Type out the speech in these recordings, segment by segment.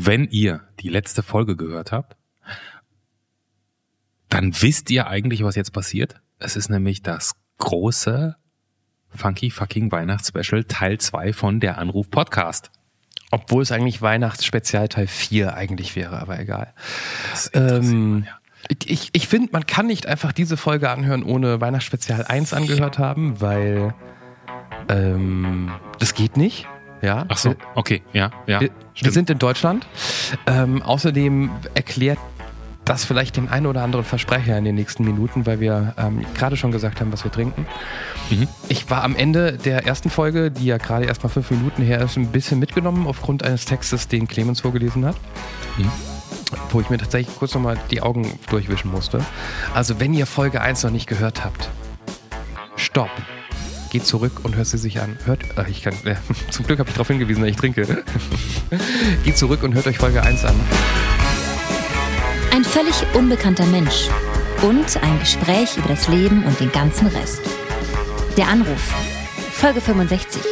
wenn ihr die letzte Folge gehört habt, dann wisst ihr eigentlich, was jetzt passiert. Es ist nämlich das große Funky Fucking Weihnachtsspecial Teil 2 von der Anruf Podcast. Obwohl es eigentlich Weihnachtsspezial Teil 4 eigentlich wäre, aber egal. Ähm, ja. Ich, ich finde, man kann nicht einfach diese Folge anhören, ohne Weihnachtsspezial 1 angehört haben, weil ähm, das geht nicht. Ja. Ach so, okay, ja, ja. Wir, wir sind in Deutschland. Ähm, außerdem erklärt das vielleicht den einen oder anderen Versprecher in den nächsten Minuten, weil wir ähm, gerade schon gesagt haben, was wir trinken. Mhm. Ich war am Ende der ersten Folge, die ja gerade erst mal fünf Minuten her ist, ein bisschen mitgenommen aufgrund eines Textes, den Clemens vorgelesen hat. Mhm. Wo ich mir tatsächlich kurz nochmal die Augen durchwischen musste. Also, wenn ihr Folge 1 noch nicht gehört habt, stopp geht zurück und hört sie sich an. Hört, äh, ich kann, äh, zum Glück habe ich darauf hingewiesen, dass ich trinke. geht zurück und hört euch Folge 1 an. Ein völlig unbekannter Mensch und ein Gespräch über das Leben und den ganzen Rest. Der Anruf. Folge 65.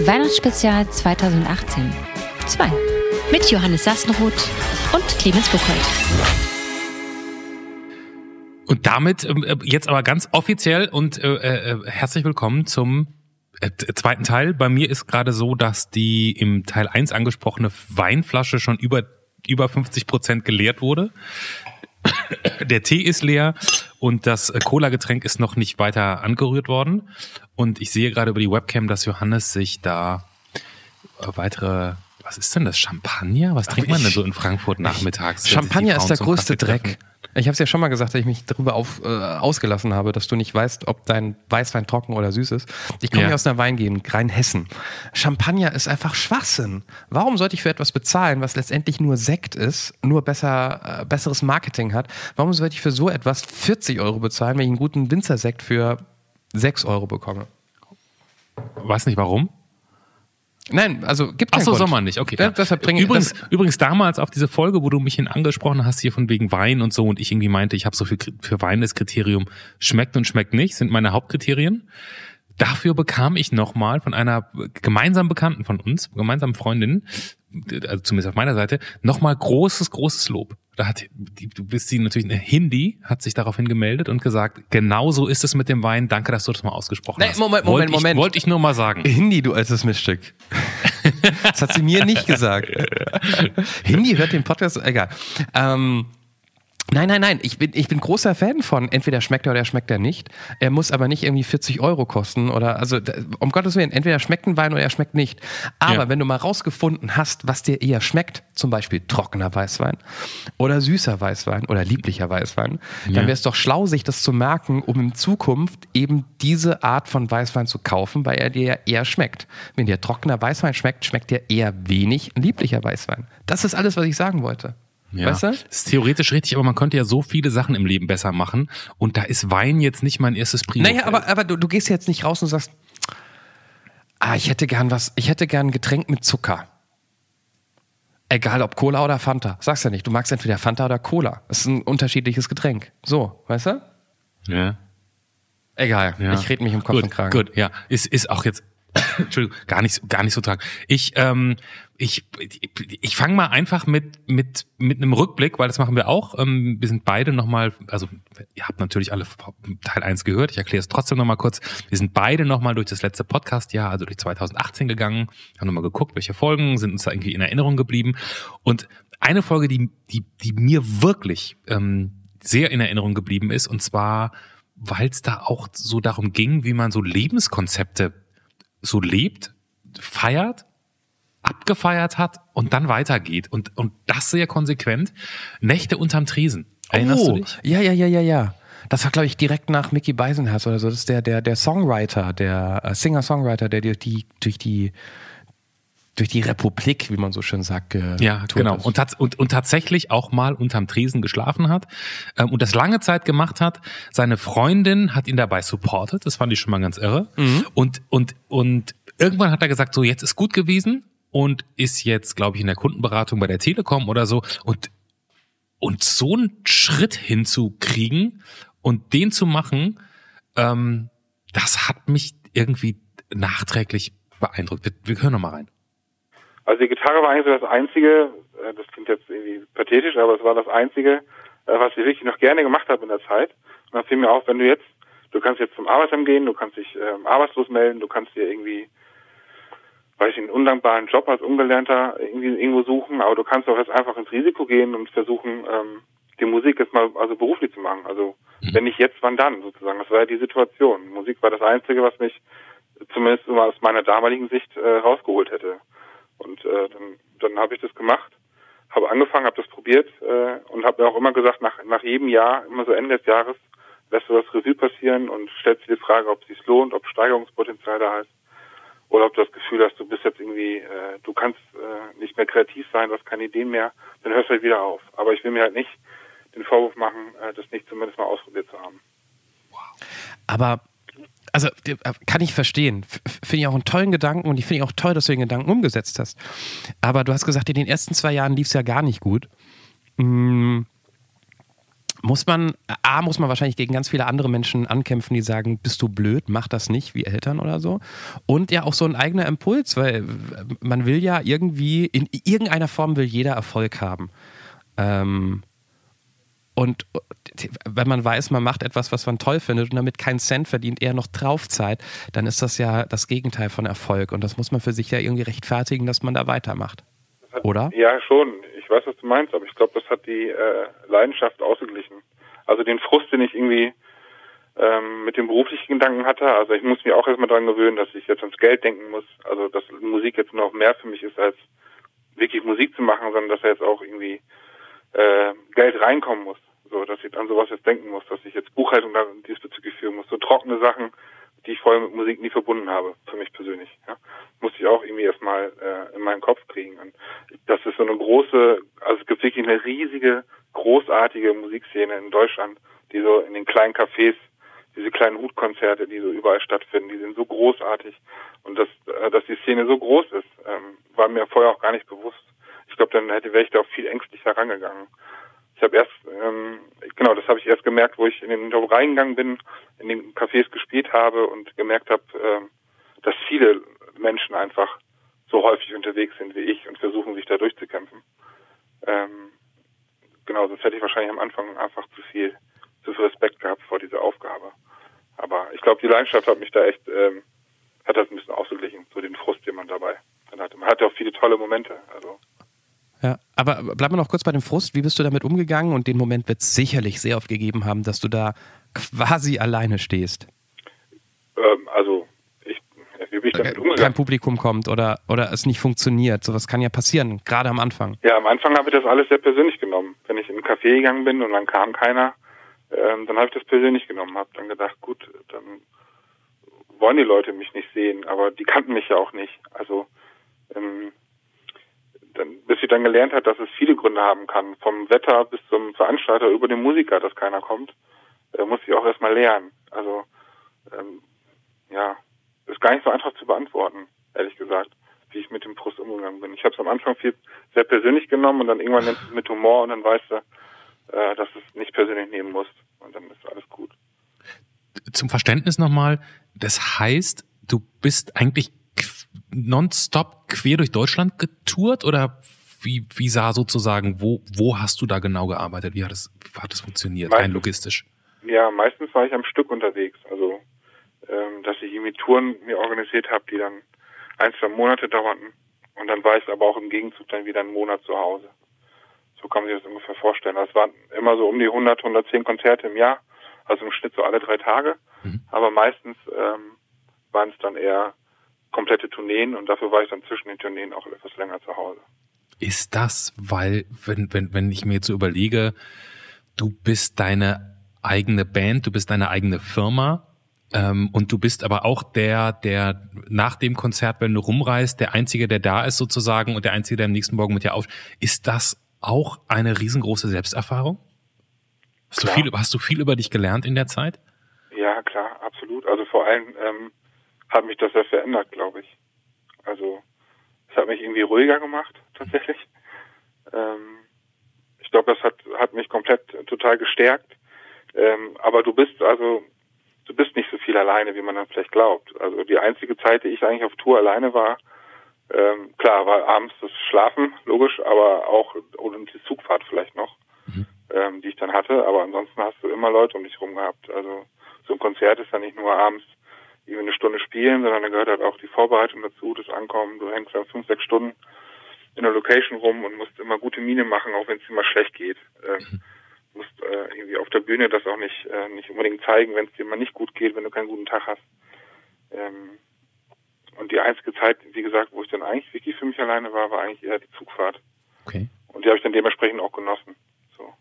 Weihnachtsspezial 2018. 2. Mit Johannes Sassenroth und Clemens Buchholz. Und damit ähm, äh, jetzt aber ganz offiziell und äh, äh, herzlich willkommen zum äh, zweiten Teil. Bei mir ist gerade so, dass die im Teil 1 angesprochene Weinflasche schon über über 50 Prozent geleert wurde. Der Tee ist leer und das äh, Cola-Getränk ist noch nicht weiter angerührt worden. Und ich sehe gerade über die Webcam, dass Johannes sich da äh, weitere was ist denn das? Champagner? Was trinkt man denn so in Frankfurt nachmittags? Champagner ist der größte Dreck. Ich habe es ja schon mal gesagt, dass ich mich darüber auf, äh, ausgelassen habe, dass du nicht weißt, ob dein Weißwein trocken oder süß ist. Ich komme ja. hier aus einer Weingegend, Rheinhessen. Champagner ist einfach Schwachsinn. Warum sollte ich für etwas bezahlen, was letztendlich nur Sekt ist, nur besser, äh, besseres Marketing hat? Warum sollte ich für so etwas 40 Euro bezahlen, wenn ich einen guten Winzersekt für 6 Euro bekomme? Weiß nicht warum? Nein, also gibt es Ach so, Sommer nicht, okay. Ja. Deshalb bringe übrigens, übrigens damals auf diese Folge, wo du mich hin angesprochen hast, hier von wegen Wein und so und ich irgendwie meinte, ich habe so viel für Wein das Kriterium schmeckt und schmeckt nicht, sind meine Hauptkriterien. Dafür bekam ich nochmal von einer gemeinsamen Bekannten von uns, gemeinsamen Freundin, also zumindest auf meiner Seite, nochmal großes, großes Lob. Da hat, die, du bist sie natürlich eine Hindi, hat sich daraufhin gemeldet und gesagt, genau so ist es mit dem Wein. Danke, dass du das mal ausgesprochen nee, hast. Moment, Moment, wollte Moment. Wollte ich nur mal sagen. Hindi, du altes Miststück. das hat sie mir nicht gesagt. Hindi hört den Podcast, egal. Ähm, Nein, nein, nein. Ich bin, ich bin großer Fan von entweder schmeckt er oder schmeckt er nicht. Er muss aber nicht irgendwie 40 Euro kosten oder, also, um Gottes Willen, entweder schmeckt ein Wein oder er schmeckt nicht. Aber ja. wenn du mal rausgefunden hast, was dir eher schmeckt, zum Beispiel trockener Weißwein oder süßer Weißwein oder lieblicher Weißwein, ja. dann wäre es doch schlau, sich das zu merken, um in Zukunft eben diese Art von Weißwein zu kaufen, weil er dir ja eher schmeckt. Wenn dir trockener Weißwein schmeckt, schmeckt dir eher wenig lieblicher Weißwein. Das ist alles, was ich sagen wollte. Ja, weißt du? Das ist theoretisch richtig, aber man könnte ja so viele Sachen im Leben besser machen. Und da ist Wein jetzt nicht mein erstes Prio. Naja, aber, aber du, du gehst jetzt nicht raus und sagst, ah, ich hätte gern was, ich hätte gern ein Getränk mit Zucker. Egal ob Cola oder Fanta. Sagst ja nicht. Du magst entweder Fanta oder Cola. Das ist ein unterschiedliches Getränk. So, weißt du? Ja. Egal. Ja. Ich rede mich um Kopf gut, und Kragen. Gut, ja. Ist, ist auch jetzt Entschuldigung, gar nicht, gar nicht so tragen. Ich, ähm, ich, ich fange mal einfach mit mit mit einem Rückblick, weil das machen wir auch. Ähm, wir sind beide nochmal, also ihr habt natürlich alle Teil 1 gehört. Ich erkläre es trotzdem nochmal kurz. Wir sind beide nochmal durch das letzte Podcast-Jahr, also durch 2018 gegangen, haben nochmal geguckt, welche Folgen sind uns da irgendwie in Erinnerung geblieben. Und eine Folge, die die die mir wirklich ähm, sehr in Erinnerung geblieben ist, und zwar weil es da auch so darum ging, wie man so Lebenskonzepte so lebt, feiert, abgefeiert hat und dann weitergeht. Und, und das sehr konsequent. Nächte unterm Tresen. Erinnerst oh, du dich? Ja, ja, ja, ja, ja. Das war, glaube ich, direkt nach Mickey Beisenherz oder so. Das ist der, der, der Songwriter, der äh, Singer-Songwriter, der durch die, durch die durch die Republik, wie man so schön sagt, ja genau und, und, und tatsächlich auch mal unterm Tresen geschlafen hat ähm, und das lange Zeit gemacht hat. Seine Freundin hat ihn dabei supportet, das fand ich schon mal ganz irre. Mhm. Und und und irgendwann hat er gesagt, so jetzt ist gut gewesen und ist jetzt, glaube ich, in der Kundenberatung bei der Telekom oder so und und so einen Schritt hinzukriegen und den zu machen, ähm, das hat mich irgendwie nachträglich beeindruckt. Wir, wir hören noch mal rein. Also die Gitarre war eigentlich so das Einzige, äh, das egoistisch, aber es war das Einzige, äh, was ich wirklich noch gerne gemacht habe in der Zeit. Und dann fiel mir auf, wenn du jetzt, du kannst jetzt zum Arbeitsamt gehen, du kannst dich ähm, arbeitslos melden, du kannst dir irgendwie, weiß ich, einen undankbaren Job als Ungelernter irgendwie irgendwo suchen, aber du kannst auch jetzt einfach ins Risiko gehen und versuchen, ähm, die Musik jetzt mal also beruflich zu machen. Also mhm. wenn nicht jetzt, wann dann sozusagen? Das war ja die Situation. Musik war das Einzige, was mich zumindest aus meiner damaligen Sicht äh, rausgeholt hätte. Und äh, dann, dann habe ich das gemacht, habe angefangen, habe das probiert äh, und habe mir auch immer gesagt, nach, nach jedem Jahr, immer so Ende des Jahres, lässt du das Revue passieren und stellst dir die Frage, ob es sich lohnt, ob Steigerungspotenzial da ist oder ob du das Gefühl hast, du bist jetzt irgendwie, äh, du kannst äh, nicht mehr kreativ sein, du hast keine Ideen mehr, dann hörst du halt wieder auf. Aber ich will mir halt nicht den Vorwurf machen, äh, das nicht zumindest mal ausprobiert zu haben. Aber also äh, kann ich verstehen. Finde ich auch einen tollen Gedanken und ich finde auch toll, dass du den Gedanken umgesetzt hast. Aber du hast gesagt, in den ersten zwei Jahren lief es ja gar nicht gut. Hm, muss man, A, muss man wahrscheinlich gegen ganz viele andere Menschen ankämpfen, die sagen, bist du blöd, mach das nicht, wie Eltern oder so. Und ja auch so ein eigener Impuls, weil man will ja irgendwie, in irgendeiner Form will jeder Erfolg haben. Ähm, und wenn man weiß, man macht etwas, was man toll findet und damit keinen Cent verdient, eher noch draufzahlt, dann ist das ja das Gegenteil von Erfolg. Und das muss man für sich ja irgendwie rechtfertigen, dass man da weitermacht. Hat, Oder? Ja, schon. Ich weiß, was du meinst, aber ich glaube, das hat die äh, Leidenschaft ausgeglichen. Also den Frust, den ich irgendwie ähm, mit dem beruflichen Gedanken hatte. Also ich muss mich auch erstmal daran gewöhnen, dass ich jetzt ans Geld denken muss. Also dass Musik jetzt noch mehr für mich ist, als wirklich Musik zu machen, sondern dass er jetzt auch irgendwie äh, Geld reinkommen muss. So, dass ich an sowas jetzt denken muss, dass ich jetzt Buchhaltung dann diesbezüglich führen muss. So trockene Sachen, die ich vorher mit Musik nie verbunden habe, für mich persönlich. Ja. Musste ich auch irgendwie erstmal äh, in meinen Kopf kriegen. Und das ist so eine große, also es gibt wirklich eine riesige, großartige Musikszene in Deutschland, die so in den kleinen Cafés, diese kleinen Hutkonzerte, die so überall stattfinden, die sind so großartig. Und dass, äh, dass die Szene so groß ist, ähm, war mir vorher auch gar nicht bewusst ich glaube, dann hätte wäre ich da auch viel ängstlicher rangegangen. Ich habe erst, ähm, genau, das habe ich erst gemerkt, wo ich in den Job reingegangen bin, in den Cafés gespielt habe und gemerkt habe, äh, dass viele Menschen einfach so häufig unterwegs sind wie ich und versuchen, sich da durchzukämpfen. Ähm, genau, sonst hätte ich wahrscheinlich am Anfang einfach zu viel, zu viel Respekt gehabt vor dieser Aufgabe. Aber ich glaube, die Leidenschaft hat mich da echt, ähm, hat das ein bisschen ausgeglichen, so den Frust, den man dabei dann hatte. Man hatte auch viele tolle Momente. Also ja, aber bleiben wir noch kurz bei dem Frust. Wie bist du damit umgegangen? Und den Moment wird es sicherlich sehr oft gegeben haben, dass du da quasi alleine stehst. Ähm, also, ich, wie bin ich damit umgegangen? Kein Publikum kommt oder, oder es nicht funktioniert. Sowas kann ja passieren, gerade am Anfang. Ja, am Anfang habe ich das alles sehr persönlich genommen. Wenn ich in einen Café gegangen bin und dann kam keiner, ähm, dann habe ich das persönlich genommen. Habe dann gedacht, gut, dann wollen die Leute mich nicht sehen, aber die kannten mich ja auch nicht. Also, ähm, dann, bis sie dann gelernt hat, dass es viele Gründe haben kann, vom Wetter bis zum Veranstalter über den Musiker, dass keiner kommt, äh, muss ich auch erstmal lernen. Also ähm, ja, ist gar nicht so einfach zu beantworten, ehrlich gesagt, wie ich mit dem Frust umgegangen bin. Ich habe es am Anfang viel sehr persönlich genommen und dann irgendwann nimmst es mit Humor und dann weißt du, äh, dass du es nicht persönlich nehmen musst und dann ist alles gut. Zum Verständnis nochmal, das heißt, du bist eigentlich nonstop quer durch Deutschland getourt oder wie, wie sah sozusagen, wo, wo hast du da genau gearbeitet? Wie hat das, wie hat das funktioniert, meistens, rein logistisch? Ja, meistens war ich am Stück unterwegs. Also, ähm, dass ich irgendwie Touren mir organisiert habe, die dann ein, zwei Monate dauerten. Und dann war ich aber auch im Gegenzug dann wieder einen Monat zu Hause. So kann man sich das ungefähr vorstellen. Das waren immer so um die 100, 110 Konzerte im Jahr. Also im Schnitt so alle drei Tage. Mhm. Aber meistens ähm, waren es dann eher komplette Tourneen und dafür war ich dann zwischen den Tourneen auch etwas länger zu Hause. Ist das, weil, wenn, wenn, wenn ich mir jetzt so überlege, du bist deine eigene Band, du bist deine eigene Firma, ähm, und du bist aber auch der, der nach dem Konzert, wenn du rumreist, der Einzige, der da ist sozusagen und der Einzige, der am nächsten Morgen mit dir auf. Ist das auch eine riesengroße Selbsterfahrung? Hast du, viel, hast du viel über dich gelernt in der Zeit? Ja, klar, absolut. Also vor allem ähm, hat mich das sehr verändert, glaube ich. Also es hat mich irgendwie ruhiger gemacht, tatsächlich. Ähm, ich glaube, das hat, hat mich komplett total gestärkt. Ähm, aber du bist also, du bist nicht so viel alleine, wie man dann vielleicht glaubt. Also die einzige Zeit, die ich eigentlich auf Tour alleine war, Ähm, klar, war abends das Schlafen, logisch, aber auch und die Zugfahrt vielleicht noch, mhm. ähm, die ich dann hatte. Aber ansonsten hast du immer Leute um dich rum gehabt. Also so ein Konzert ist ja nicht nur abends irgendwie eine Stunde spielen, sondern da gehört halt auch die Vorbereitung dazu, das Ankommen. Du hängst dann fünf, sechs Stunden in der Location rum und musst immer gute Miene machen, auch wenn es dir mal schlecht geht. Ähm, mhm. musst äh, irgendwie auf der Bühne das auch nicht äh, nicht unbedingt zeigen, wenn es dir mal nicht gut geht, wenn du keinen guten Tag hast. Ähm, und die einzige Zeit, wie gesagt, wo ich dann eigentlich wirklich für mich alleine war, war eigentlich eher die Zugfahrt. Okay. Und die habe ich dann dementsprechend auch genossen. So.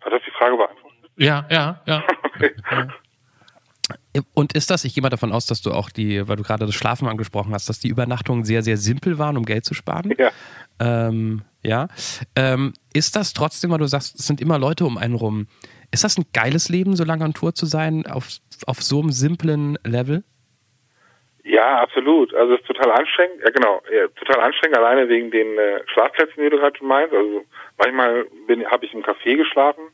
Hat das die Frage beantwortet? Ja, ja, ja. okay. Und ist das, ich gehe mal davon aus, dass du auch die, weil du gerade das Schlafen angesprochen hast, dass die Übernachtungen sehr, sehr simpel waren, um Geld zu sparen? Ja. Ähm, ja. Ähm, ist das trotzdem, weil du sagst, es sind immer Leute um einen rum, ist das ein geiles Leben, so lange an Tour zu sein, auf, auf so einem simplen Level? Ja, absolut. Also es ist total anstrengend. Ja, genau. Ja, total anstrengend, alleine wegen den äh, Schlafplätzen, die du gerade meinst. Also manchmal habe ich im Café geschlafen,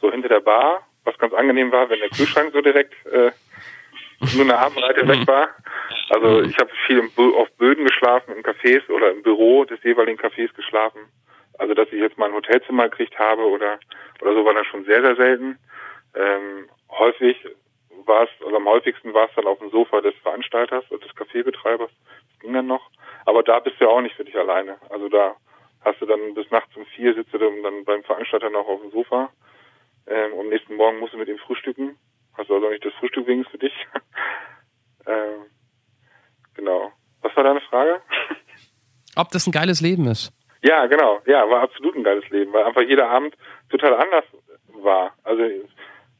so hinter der Bar was ganz angenehm war, wenn der Kühlschrank so direkt äh, nur eine Armreite weg war. Also ich habe viel auf Böden geschlafen, in Cafés oder im Büro des jeweiligen Cafés geschlafen. Also dass ich jetzt mal ein Hotelzimmer gekriegt habe oder oder so war dann schon sehr, sehr selten. Ähm, häufig war es, also am häufigsten war es dann auf dem Sofa des Veranstalters oder des Kaffeebetreibers. Das ging dann noch. Aber da bist du ja auch nicht für dich alleine. Also da hast du dann bis nachts um vier sitzt du dann beim Veranstalter noch auf dem Sofa ähm, am nächsten Morgen musst du mit ihm frühstücken. Du also nicht das Frühstück wenigstens für dich. ähm, genau. Was war deine Frage? Ob das ein geiles Leben ist. Ja, genau. Ja, war absolut ein geiles Leben, weil einfach jeder Abend total anders war. Also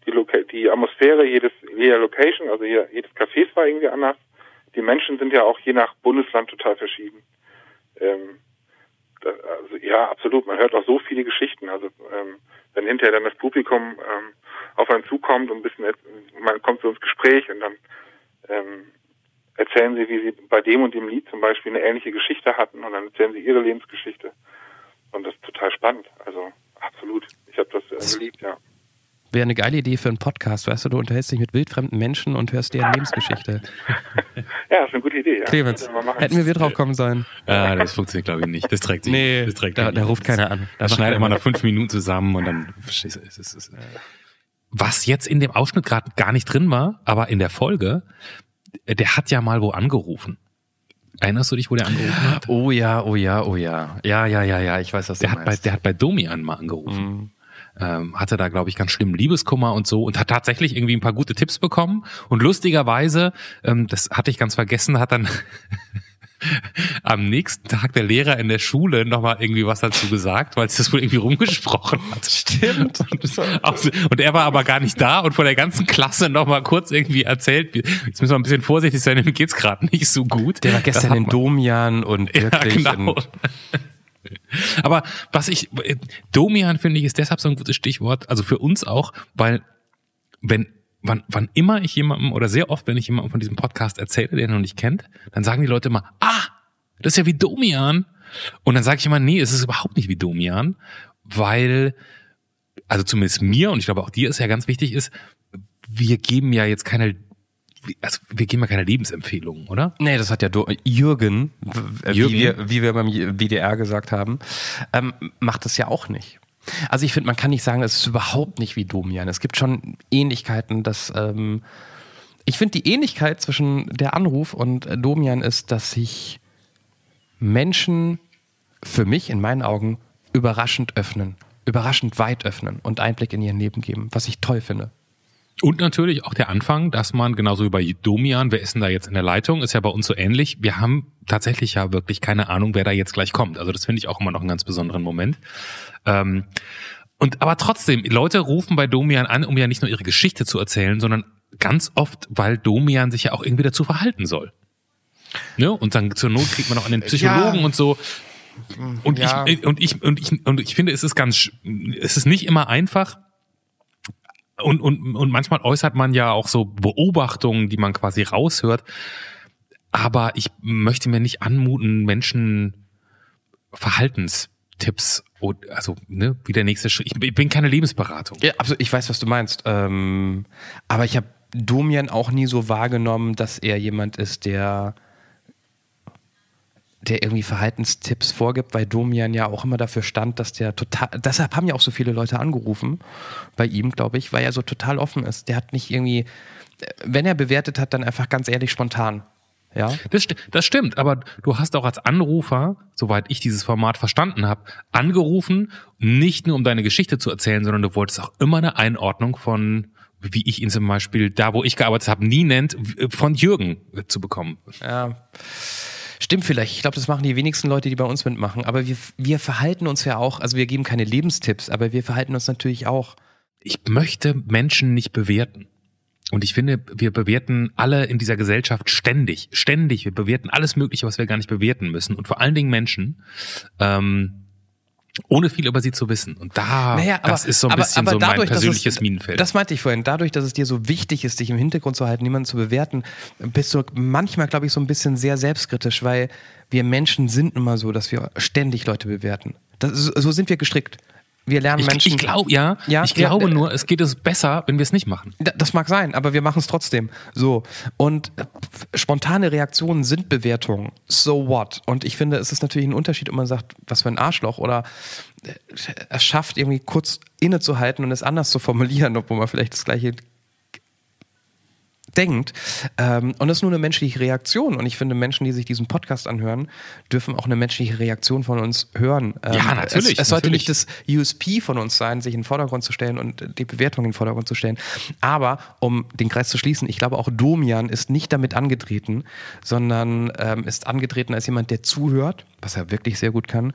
die, Loca die Atmosphäre jedes, jeder Location, also hier, jedes Cafés war irgendwie anders. Die Menschen sind ja auch je nach Bundesland total verschieden. Ähm, da, also ja, absolut. Man hört auch so viele Geschichten. Also ähm, wenn hinterher dann das Publikum ähm, auf einen zukommt und ein bisschen, man kommt so ins Gespräch und dann ähm, erzählen sie, wie sie bei dem und dem Lied zum Beispiel eine ähnliche Geschichte hatten und dann erzählen sie ihre Lebensgeschichte. Und das ist total spannend. Also absolut. Ich habe das äh, geliebt, ja. Wäre eine geile Idee für einen Podcast, weißt du, du unterhältst dich mit wildfremden Menschen und hörst deren Lebensgeschichte. ja, das ist eine gute Idee. Ja. Clemens, hätten wir wir drauf kommen sollen. Ja, das funktioniert glaube ich nicht. Das trägt sich nee, Das trägt da, da ruft keiner an. Da schneidet man nach fünf Minuten zusammen und dann verstehst du, was jetzt in dem Ausschnitt gerade gar nicht drin war, aber in der Folge, der hat ja mal wo angerufen. Erinnerst du dich, wo der angerufen hat? Oh ja, oh ja, oh ja. Ja, ja, ja, ja, ich weiß, was der du hat meinst. Bei, der hat bei Domian mal angerufen. Mhm ähm, hatte da, glaube ich, ganz schlimmen Liebeskummer und so und hat tatsächlich irgendwie ein paar gute Tipps bekommen. Und lustigerweise, ähm, das hatte ich ganz vergessen, hat dann am nächsten Tag der Lehrer in der Schule nochmal irgendwie was dazu gesagt, weil es das wohl irgendwie rumgesprochen hat. Stimmt. Und, und, er war aber gar nicht da und vor der ganzen Klasse nochmal kurz irgendwie erzählt, jetzt müssen wir ein bisschen vorsichtig sein, ihm geht's gerade nicht so gut. Der war gestern in Domian und wirklich. Ja, genau. Aber was ich, Domian finde ich ist deshalb so ein gutes Stichwort, also für uns auch, weil wenn, wann, wann immer ich jemandem oder sehr oft, wenn ich jemandem von diesem Podcast erzähle, der noch nicht kennt, dann sagen die Leute immer, ah, das ist ja wie Domian. Und dann sage ich immer, nee, es ist überhaupt nicht wie Domian, weil, also zumindest mir und ich glaube auch dir ist ja ganz wichtig ist, wir geben ja jetzt keine also wir geben ja keine Lebensempfehlungen, oder? Nee, das hat ja Jürgen, Jürgen, wie wir, wie wir beim WDR gesagt haben, ähm, macht das ja auch nicht. Also ich finde, man kann nicht sagen, es ist überhaupt nicht wie Domian. Es gibt schon Ähnlichkeiten, dass ähm, ich finde die Ähnlichkeit zwischen der Anruf und Domian ist, dass sich Menschen für mich in meinen Augen überraschend öffnen, überraschend weit öffnen und Einblick in ihr Leben geben, was ich toll finde. Und natürlich auch der Anfang, dass man genauso wie bei Domian, wer ist denn da jetzt in der Leitung, ist ja bei uns so ähnlich. Wir haben tatsächlich ja wirklich keine Ahnung, wer da jetzt gleich kommt. Also das finde ich auch immer noch einen ganz besonderen Moment. Ähm, und aber trotzdem, Leute rufen bei Domian an, um ja nicht nur ihre Geschichte zu erzählen, sondern ganz oft, weil Domian sich ja auch irgendwie dazu verhalten soll. Ne? Und dann zur Not kriegt man auch einen Psychologen ja. und so. Und, ja. ich, und ich und ich und ich finde, es ist ganz, es ist nicht immer einfach und, und, und manchmal äußert man ja auch so Beobachtungen, die man quasi raushört. Aber ich möchte mir nicht anmuten, Menschen Verhaltenstipps, also ne, wie der nächste Schritt. Ich bin keine Lebensberatung. Ja, absolut. Ich weiß, was du meinst. Ähm, aber ich habe Domian auch nie so wahrgenommen, dass er jemand ist, der der irgendwie Verhaltenstipps vorgibt, weil Domian ja auch immer dafür stand, dass der total, deshalb haben ja auch so viele Leute angerufen bei ihm, glaube ich, weil er so total offen ist. Der hat nicht irgendwie, wenn er bewertet hat, dann einfach ganz ehrlich spontan. Ja. Das, sti- das stimmt, aber du hast auch als Anrufer, soweit ich dieses Format verstanden habe, angerufen, nicht nur um deine Geschichte zu erzählen, sondern du wolltest auch immer eine Einordnung von, wie ich ihn zum Beispiel da, wo ich gearbeitet habe, nie nennt, von Jürgen zu bekommen. Ja. Stimmt vielleicht. Ich glaube, das machen die wenigsten Leute, die bei uns mitmachen. Aber wir, wir verhalten uns ja auch, also wir geben keine Lebenstipps, aber wir verhalten uns natürlich auch. ich möchte Menschen nicht bewerten. Und ich finde, wir bewerten alle in dieser Gesellschaft ständig, ständig. Wir bewerten alles Mögliche, was wir gar nicht bewerten müssen. Und vor allen Dingen Menschen, ähm, ohne viel über sie zu wissen. Und da, das ist so ein bisschen so mein persönliches es, Minenfeld. Das meinte ich vorhin. Dadurch, dass es dir so wichtig ist, dich im Hintergrund zu halten, niemanden zu bewerten, bist du manchmal, glaube ich, so ein bisschen sehr selbstkritisch, weil wir Menschen sind mal so, dass wir ständig Leute bewerten. Das, so sind wir gestrickt. Wir lernen ich Menschen. ich glaube, ja, Ja, ich glaube nur, es geht es besser, wenn wir es nicht machen. Da- Das mag sein, aber wir machen es trotzdem. So. Und äh, spontane Reaktionen sind Bewertungen. So what? Und ich finde, es ist natürlich ein Unterschied, ob man sagt, was für ein Arschloch oder äh, es schafft, irgendwie kurz innezuhalten und es anders zu formulieren, obwohl man vielleicht das gleiche denkt. Ähm, und das ist nur eine menschliche Reaktion. Und ich finde, Menschen, die sich diesen Podcast anhören, dürfen auch eine menschliche Reaktion von uns hören. Ähm, Ja, natürlich, Es, es sollte natürlich. nicht das USP von uns sein, sich in den Vordergrund zu stellen und die Bewertung in den Vordergrund zu stellen. Aber um den Kreis zu schließen, ich glaube auch Domian ist nicht damit angetreten, sondern ähm, ist angetreten als jemand, der zuhört, was er wirklich sehr gut kann,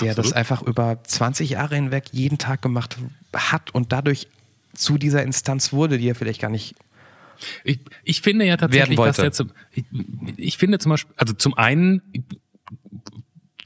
der das Absolut. einfach über 20 Jahre hinweg jeden Tag gemacht hat und dadurch zu dieser Instanz wurde, die er vielleicht gar nicht Ich, ich finde ja tatsächlich, dass zum, ich, ich finde zum Beispiel, also zum einen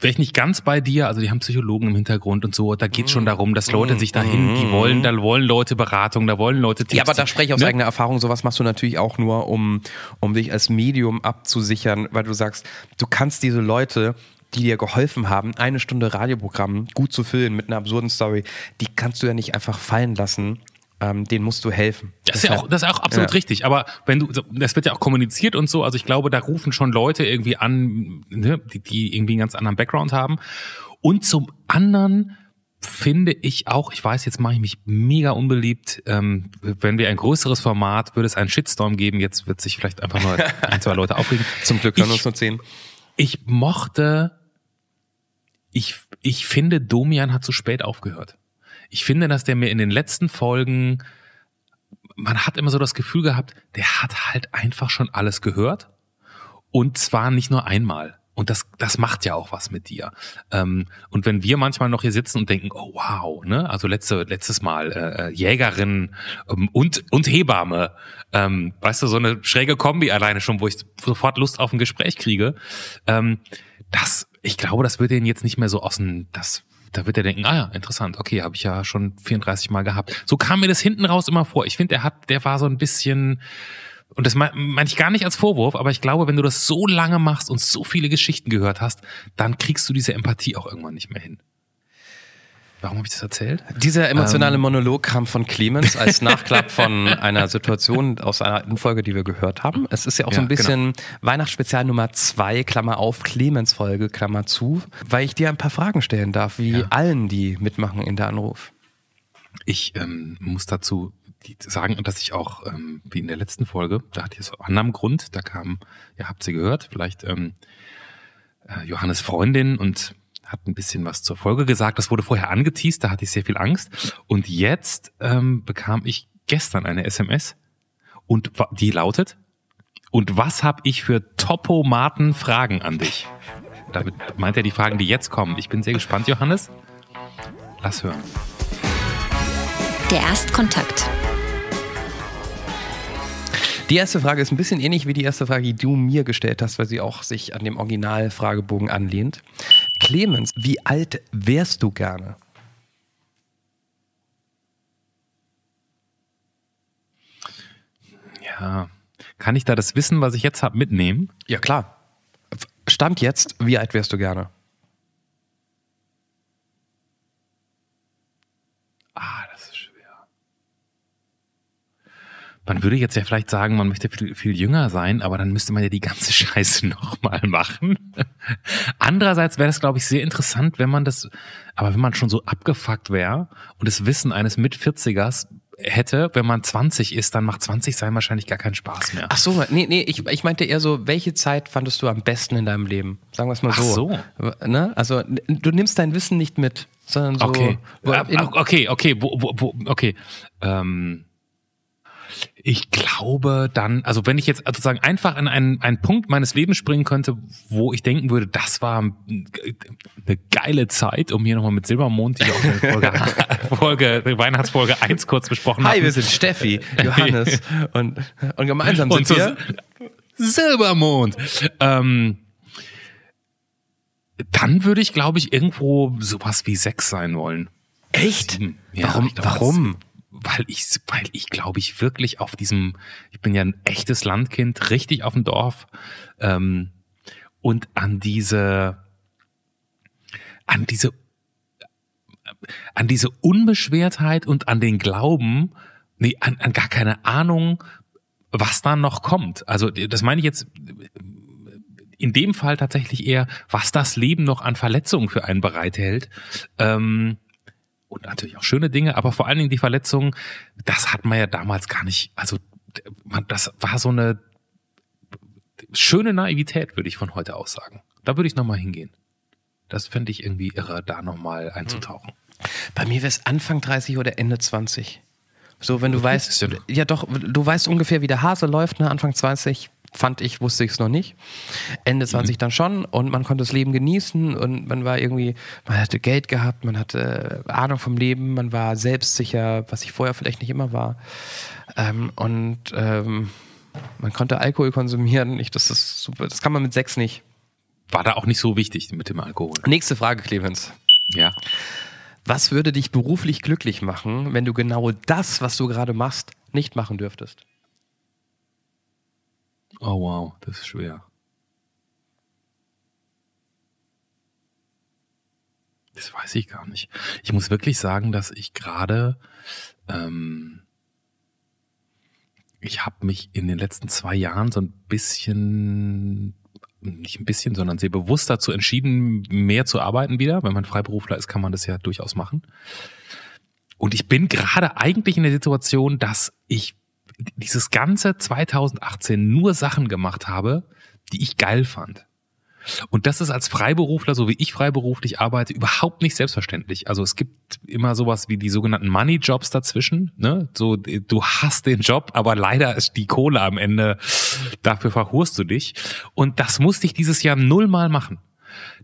wäre ich nicht ganz bei dir, also die haben Psychologen im Hintergrund und so, da geht schon darum, dass Leute sich dahin, die wollen, da wollen Leute Beratung, da wollen Leute Tipps. Ja, aber da spreche ich aus ne? eigener Erfahrung. Sowas machst du natürlich auch nur, um, um dich als Medium abzusichern, weil du sagst, du kannst diese Leute, die dir geholfen haben, eine Stunde Radioprogramm gut zu füllen mit einer absurden Story, die kannst du ja nicht einfach fallen lassen. Ähm, denen musst du helfen. Das ist ja auch, das ist auch absolut Ja. richtig. Aber wenn du, das wird ja auch kommuniziert und so. Also ich glaube, da rufen schon Leute irgendwie an, ne, die, die irgendwie einen ganz anderen Background haben. Und zum anderen finde ich auch, ich weiß, jetzt mache ich mich mega unbeliebt. Ähm, wenn wir ein größeres Format, würde es einen Shitstorm geben. Jetzt wird sich vielleicht einfach nur ein, zwei Leute aufregen. Zum Glück hören uns nur zehn. Ich mochte, ich, ich finde, Domian hat zu spät aufgehört. Ich finde, dass der mir in den letzten Folgen, man hat immer so das Gefühl gehabt, der hat halt einfach schon alles gehört. Und zwar nicht nur einmal. Und das, das macht ja auch was mit dir. Ähm, und wenn wir manchmal noch hier sitzen und denken, oh wow, ne, also letzte, letztes Mal äh, äh, Jägerin ähm, und und Hebamme, ähm, weißt du, so eine schräge Kombi alleine schon, wo ich sofort Lust auf ein Gespräch kriege. Ähm, das, ich glaube, das wird den jetzt nicht mehr so aus dem, das, da wird er denken, ah ja, interessant, okay, habe ich ja schon 34 Mal gehabt. So kam mir das hinten raus immer vor. Ich finde, der hat, der war so ein bisschen, und das meine mein ich gar nicht als Vorwurf, aber ich glaube, wenn du das so lange machst und so viele Geschichten gehört hast, dann kriegst du diese Empathie auch irgendwann nicht mehr hin. Warum habe ich das erzählt? Dieser Ähm. emotionale Monolog kam von Clemens als Nachklapp von einer Situation aus einer alten Folge, die wir gehört haben. Es ist ja auch so Ja, ein bisschen Weihnachtsspezial Nummer zwei, Klammer auf, Clemens Folge, Klammer zu, weil ich dir ein paar Fragen stellen darf, wie Ja. allen, die mitmachen in der Anruf. Ich ähm, muss dazu sagen, dass ich auch, ähm, wie in der letzten Folge, da hatte ich es aus anderem Grund, da kam, ihr habt sie gehört, vielleicht ähm, äh, Johannes Freundin und hat ein bisschen was zur Folge gesagt. Das wurde vorher angeteased, da hatte ich sehr viel Angst. Und jetzt ähm, bekam ich gestern eine SMS und die lautet, und was habe ich für Topomaten Fragen an dich? Damit meint er die Fragen, die jetzt kommen. Ich bin sehr gespannt, Johannes. Lass hören. Der Erstkontakt. Die erste Frage ist ein bisschen ähnlich wie die erste Frage, die du mir gestellt hast, weil sie auch sich an dem Original-Fragebogen anlehnt. Clemens, wie alt wärst du gerne? Ja. Kann ich da das Wissen, was ich jetzt habe, mitnehmen? Ja, klar. Stand jetzt, wie alt wärst du gerne? Ah, das ist schwer. Man würde jetzt ja vielleicht sagen, man möchte viel, viel jünger sein, aber dann müsste man ja die ganze Scheiße nochmal machen. Andererseits wäre das, glaube ich, sehr interessant, wenn man das, aber wenn man schon so abgefuckt wäre und das Wissen eines Mit-40ers hätte, wenn man 20 ist, dann macht 20 sein wahrscheinlich gar keinen Spaß mehr. Ach so, nee, nee, ich, ich meinte eher so, welche Zeit fandest du am besten in deinem Leben? Sagen wir es mal Ach so. so. Ne? Also du nimmst dein Wissen nicht mit, sondern so. Okay, in, okay, okay, wo, wo, wo, okay. Ähm, ich glaube dann, also wenn ich jetzt sozusagen einfach an einen, einen Punkt meines Lebens springen könnte, wo ich denken würde, das war eine geile Zeit, um hier nochmal mit Silbermond, die wir auch in der Folge, Folge, Weihnachtsfolge 1 kurz besprochen Hi, haben. wir sind Steffi, Johannes und, und gemeinsam sind Und wir. Silbermond. Ähm, dann würde ich, glaube ich, irgendwo sowas wie sechs sein wollen. Echt? Ja, warum? ich glaube, warum? Weil ich, weil ich glaube ich wirklich auf diesem, ich bin ja ein echtes Landkind, richtig auf dem Dorf ähm, und an diese, an diese, an diese Unbeschwertheit und an den Glauben, nee, an, an gar keine Ahnung, was da noch kommt. Also das meine ich jetzt in dem Fall tatsächlich eher, was das Leben noch an Verletzungen für einen bereithält. Ähm, und natürlich auch schöne Dinge, aber vor allen Dingen die Verletzungen, das hat man ja damals gar nicht, also man, das war so eine schöne Naivität, würde ich von heute aus sagen. Da würde ich nochmal hingehen. Das fände ich irgendwie irre, da nochmal einzutauchen. Bei mir wäre es Anfang 30 oder Ende 20. So, wenn du weißt, ja doch, du weißt ungefähr, wie der Hase läuft, ne? Anfang 20 fand ich, wusste ich es noch nicht. Ende 20 dann schon und man konnte das Leben genießen und man war irgendwie, man hatte Geld gehabt, man hatte Ahnung vom Leben, man war selbstsicher, was ich vorher vielleicht nicht immer war. Ähm, und ähm, man konnte Alkohol konsumieren. Ich, das ist super. Das kann man mit sechs nicht. War da auch nicht so wichtig mit dem Alkohol. Nächste Frage, Clemens. Ja. Was würde dich beruflich glücklich machen, wenn du genau das, was du gerade machst, nicht machen dürftest? Oh wow, das ist schwer. Das weiß ich gar nicht. Ich muss wirklich sagen, dass ich gerade, ähm, ich habe mich in den letzten zwei Jahren so ein bisschen, nicht ein bisschen, sondern sehr bewusst dazu entschieden, mehr zu arbeiten wieder. Wenn man Freiberufler ist, kann man das ja durchaus machen. Und ich bin gerade eigentlich in der Situation, dass ich dieses ganze 2018 nur Sachen gemacht habe, die ich geil fand. Und das ist als Freiberufler, so wie ich freiberuflich arbeite, überhaupt nicht selbstverständlich. Also es gibt immer sowas wie die sogenannten Money Jobs dazwischen. Ne? So, du hast den Job, aber leider ist die Kohle am Ende, dafür verhurst du dich. Und das musste ich dieses Jahr nullmal machen.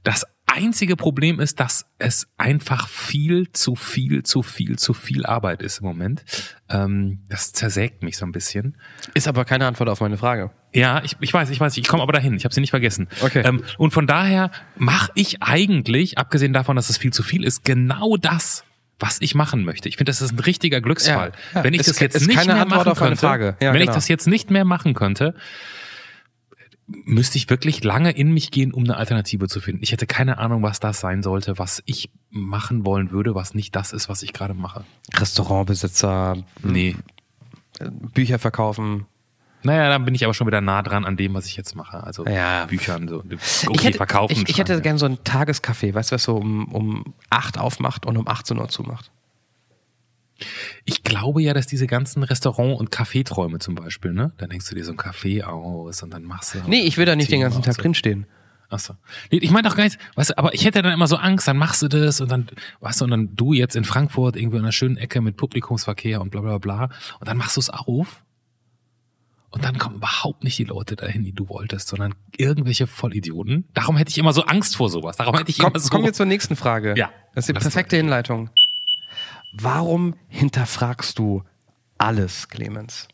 Das einzige Problem ist, dass es einfach viel zu viel, zu viel, zu viel Arbeit ist im Moment. Ähm, das zersägt mich so ein bisschen. Ist aber keine Antwort auf meine Frage. Ja, ich, ich weiß, ich weiß, ich komme aber dahin. Ich habe sie nicht vergessen. Okay. Ähm, und von daher mache ich eigentlich, abgesehen davon, dass es viel zu viel ist, genau das, was ich machen möchte. Ich finde, das ist ein richtiger Glücksfall. Ja, ja. wenn ich Ist das jetzt nicht mehr Antwort machen könnte, Frage. Ja, wenn genau. ich das jetzt nicht mehr machen könnte, müsste ich wirklich lange in mich gehen, um eine Alternative zu finden. Ich hätte keine Ahnung, was das sein sollte, was ich machen wollen würde, was nicht das ist, was ich gerade mache. Restaurantbesitzer, Nee. Bücher verkaufen. Naja, dann bin ich aber schon wieder nah dran an dem, was ich jetzt mache. Also Ja. Büchern, so okay, ich hätte, verkaufen. Ich, ich hätte schreiben, ja. gern so ein Tagescafé, weißt du, was so um, um 8 aufmacht und um 18 Uhr zumacht. Ich glaube ja, dass diese ganzen Restaurant- und Kaffeeträume zum Beispiel, ne? Dann denkst du dir so ein Kaffee aus und dann machst du. Nee, ich will da nicht den ganzen Tag aus. drinstehen. Achso. Nee, ich meine doch gar nicht, weißt du, aber ich hätte dann immer so Angst, dann machst du das und dann, weißt du, und dann du jetzt in Frankfurt irgendwie in einer schönen Ecke mit Publikumsverkehr und bla bla bla und dann machst du es auf und dann kommen überhaupt nicht die Leute dahin, die du wolltest, sondern irgendwelche Vollidioten. Darum hätte ich immer so Angst vor sowas. Darum hätte ich Komm, immer so. kommen wir zur nächsten Frage. Ja. Das ist die perfekte Hinleitung. Warum hinterfragst du alles, Clemens?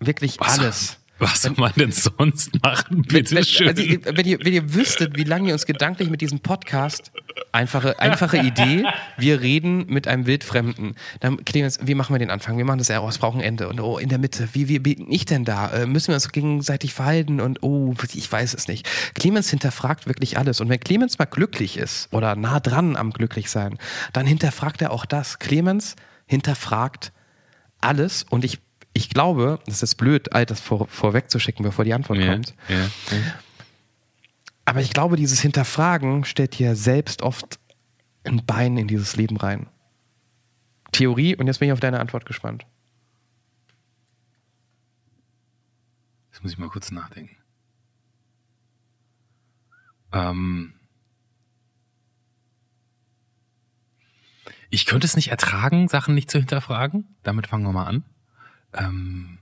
Wirklich was, alles. Was soll man denn sonst machen? Bitte wenn, schön. also, ihr- wenn, ihr, wenn ihr wüsstet, wie lange ihr uns gedanklich mit diesem Podcast, einfache, einfache Idee, wir reden mit einem Wildfremden. Dann, Clemens, wie machen wir den Anfang? Wir machen das ja, oh, es braucht ein Ende. Und oh, in der Mitte, wie, wie bin ich denn da? Äh, müssen wir uns gegenseitig verhalten? Und oh, ich weiß es nicht. Clemens hinterfragt wirklich alles. Und wenn Clemens mal glücklich ist oder nah dran am Glücklichsein, dann hinterfragt er auch das. Clemens hinterfragt alles und ich ich glaube, das ist blöd, all das vor, vorwegzuschicken, bevor die Antwort Ja, kommt. ja, ja. Aber ich glaube, dieses Hinterfragen stellt dir selbst oft ein Bein in dieses Leben rein. Theorie, und jetzt bin ich auf deine Antwort gespannt. Jetzt muss ich mal kurz nachdenken. Ähm ich könnte es nicht ertragen, Sachen nicht zu hinterfragen. Damit fangen wir mal an. Ähm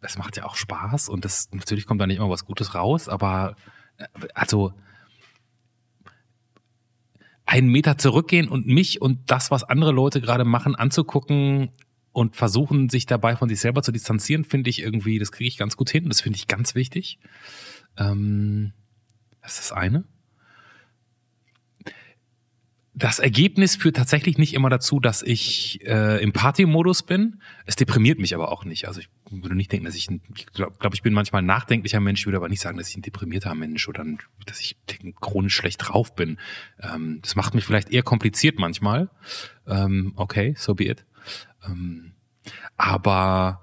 es macht ja auch Spaß und das natürlich kommt da nicht immer was Gutes raus, aber also einen Meter zurückgehen und mich und das, was andere Leute gerade machen, anzugucken und versuchen, sich dabei von sich selber zu distanzieren, finde ich irgendwie, das kriege ich ganz gut hin. Das finde ich ganz wichtig. Ähm, das ist das eine. Das Ergebnis führt tatsächlich nicht immer dazu, dass ich äh, im Party-Modus bin. Es deprimiert mich aber auch nicht. Also ich würde nicht denken, dass ich, ein, ich glaube, glaub, ich bin manchmal ein nachdenklicher Mensch, würde aber nicht sagen, dass ich ein deprimierter Mensch oder ein, dass ich chronisch schlecht drauf bin. Ähm, das macht mich vielleicht eher kompliziert manchmal. Ähm, okay, so be it. Ähm, aber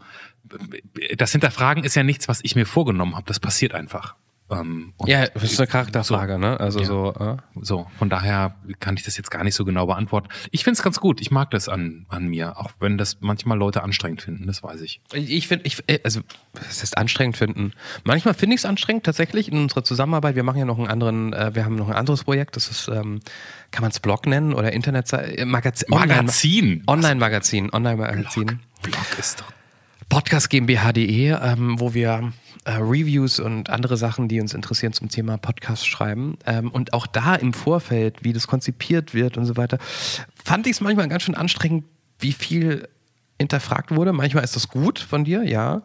das Hinterfragen ist ja nichts, was ich mir vorgenommen habe. Das passiert einfach. Ähm, Ja, das ist eine Charakterfrage, ne? Also Ja. so. Äh? so, von daher kann ich das jetzt gar nicht so genau beantworten. Ich finde es ganz gut. Ich mag das an, an mir, auch wenn das manchmal Leute anstrengend finden, das weiß ich. Ich finde, ich, äh, also, das heißt anstrengend finden. Manchmal finde ich es anstrengend, tatsächlich, in unserer Zusammenarbeit. Wir machen ja noch einen anderen, äh, wir haben noch ein anderes Projekt, das ist, ähm, kann man es Blog nennen oder Internetseite, Magazin. Magazin. Online-Magazin, Online-Magazin. Blog ist doch. Podcast GmbH.de, ähm, wo wir äh, Reviews und andere Sachen, die uns interessieren zum Thema Podcast schreiben. Ähm, und auch da im Vorfeld, wie das konzipiert wird und so weiter, fand ich es manchmal ganz schön anstrengend, wie viel hinterfragt wurde. Manchmal ist das gut von dir, ja.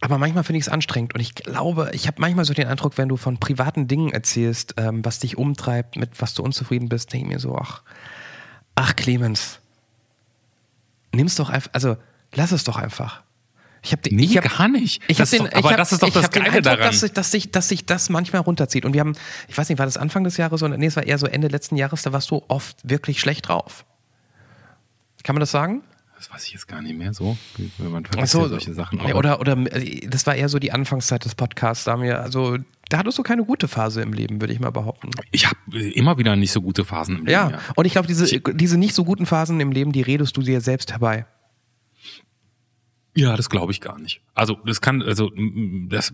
Aber manchmal finde ich es anstrengend und ich glaube, ich habe manchmal so den Eindruck, wenn du von privaten Dingen erzählst, ähm, was dich umtreibt, mit was du unzufrieden bist, denke ich mir so, ach, ach Clemens, nimm's doch einfach, also lass es doch einfach. Ich habe Nee, ich hab, gar nicht. Ich Das hab den, doch- aber ich hab, das ist doch das den Geile Eindruck, daran. Dass, sich- dass, sich, dass sich das manchmal runterzieht. Und wir haben, ich weiß nicht, war das Anfang des Jahres oder nee, es war eher so Ende letzten Jahres, da warst du oft wirklich schlecht drauf. Kann man das sagen? Das weiß ich jetzt gar nicht mehr so. Wenn man vergisst so, ja solche Sachen. Aber- Oder, oder äh, das war eher so die Anfangszeit des Podcasts. Da haben wir, also, da hattest du keine gute Phase im Leben, würde ich mal behaupten. Ich habe immer wieder nicht so gute Phasen im Leben. Ja, Ja. und ich glaube, diese, diese nicht so guten Phasen im Leben, die redest du dir selbst herbei. Ja, das glaube ich gar nicht. Also das kann, also das,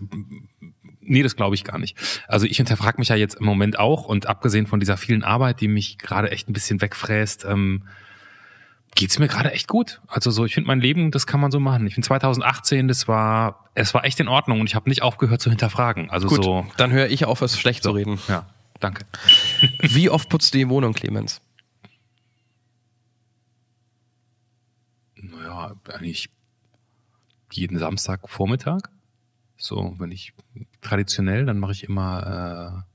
nee, das glaube ich gar nicht. Also ich hinterfrage mich ja jetzt im Moment auch und abgesehen von dieser vielen Arbeit, die mich gerade echt ein bisschen wegfräst, ähm, geht's mir gerade echt gut. Also so, ich finde mein Leben, das kann man so machen. Ich finde 2018, das war, es war echt in Ordnung und ich habe nicht aufgehört zu hinterfragen. Also Gut, so, dann höre ich auf, es schlecht zu reden. ja, danke. Wie oft putzt du die Wohnung, Clemens? Naja, eigentlich jeden Samstag Vormittag. So, wenn ich traditionell, dann mache ich immer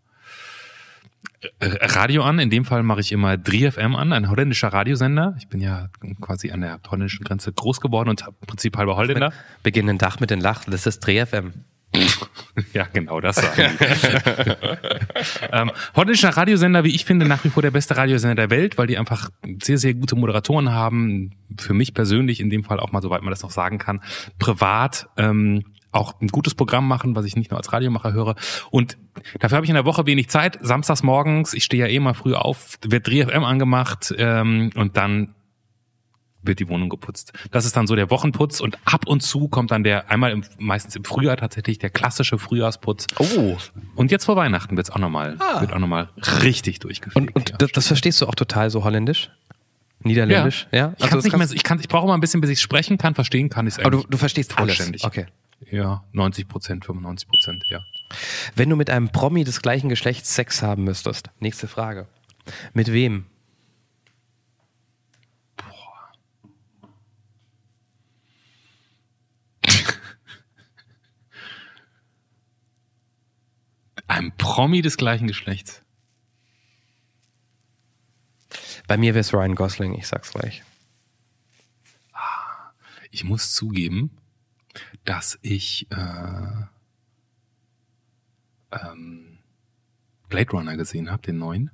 äh, Radio an. In dem Fall mache ich immer 3FM an, ein holländischer Radiosender. Ich bin ja quasi an der holländischen Grenze groß geworden und im Prinzip halber Holländer. Beginnen Dach mit den Lach, das ist 3FM. Ja, genau, das sagen die. ähm, holländischer Radiosender, wie ich finde, nach wie vor der beste Radiosender der Welt, weil die einfach sehr, sehr gute Moderatoren haben. Für mich persönlich, in dem Fall auch mal, soweit man das noch sagen kann, privat ähm, auch ein gutes Programm machen, was ich nicht nur als Radiomacher höre. Und dafür habe ich in der Woche wenig Zeit. Samstags morgens, ich stehe ja eh mal früh auf, wird 3FM angemacht ähm, und dann wird die Wohnung geputzt. Das ist dann so der Wochenputz und ab und zu kommt dann der, einmal im, meistens im Frühjahr tatsächlich, der klassische Frühjahrsputz. Oh. Und jetzt vor Weihnachten wird's auch nochmal, Ah. wird auch nochmal richtig durchgefegt. Und, und ja. das, das verstehst du auch total so holländisch? Niederländisch? Ja. Ich, kann's nicht mehr, so- ich, kann, ich brauche mal ein bisschen, bis ich sprechen kann, verstehen kann ich es aber du, du verstehst alles. Okay. Ja, 90 Prozent, 95 Prozent, ja. Wenn du mit einem Promi des gleichen Geschlechts Sex haben müsstest, nächste Frage. Mit wem? Ein Promi des gleichen Geschlechts. Bei mir wäre es Ryan Gosling, ich sag's gleich. Ich muss zugeben, dass ich äh, ähm, Blade Runner gesehen habe, den neuen.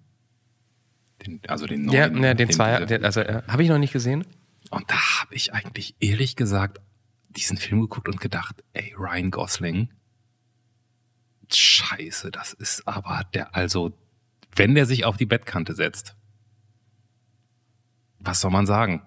Den, also den neuen. ja den Zweier, diese- den, also äh, habe ich noch nicht gesehen. Und da habe ich eigentlich ehrlich gesagt diesen Film geguckt und gedacht, ey, Ryan Gosling, scheiße, das ist aber der, also, wenn der sich auf die Bettkante setzt, was soll man sagen?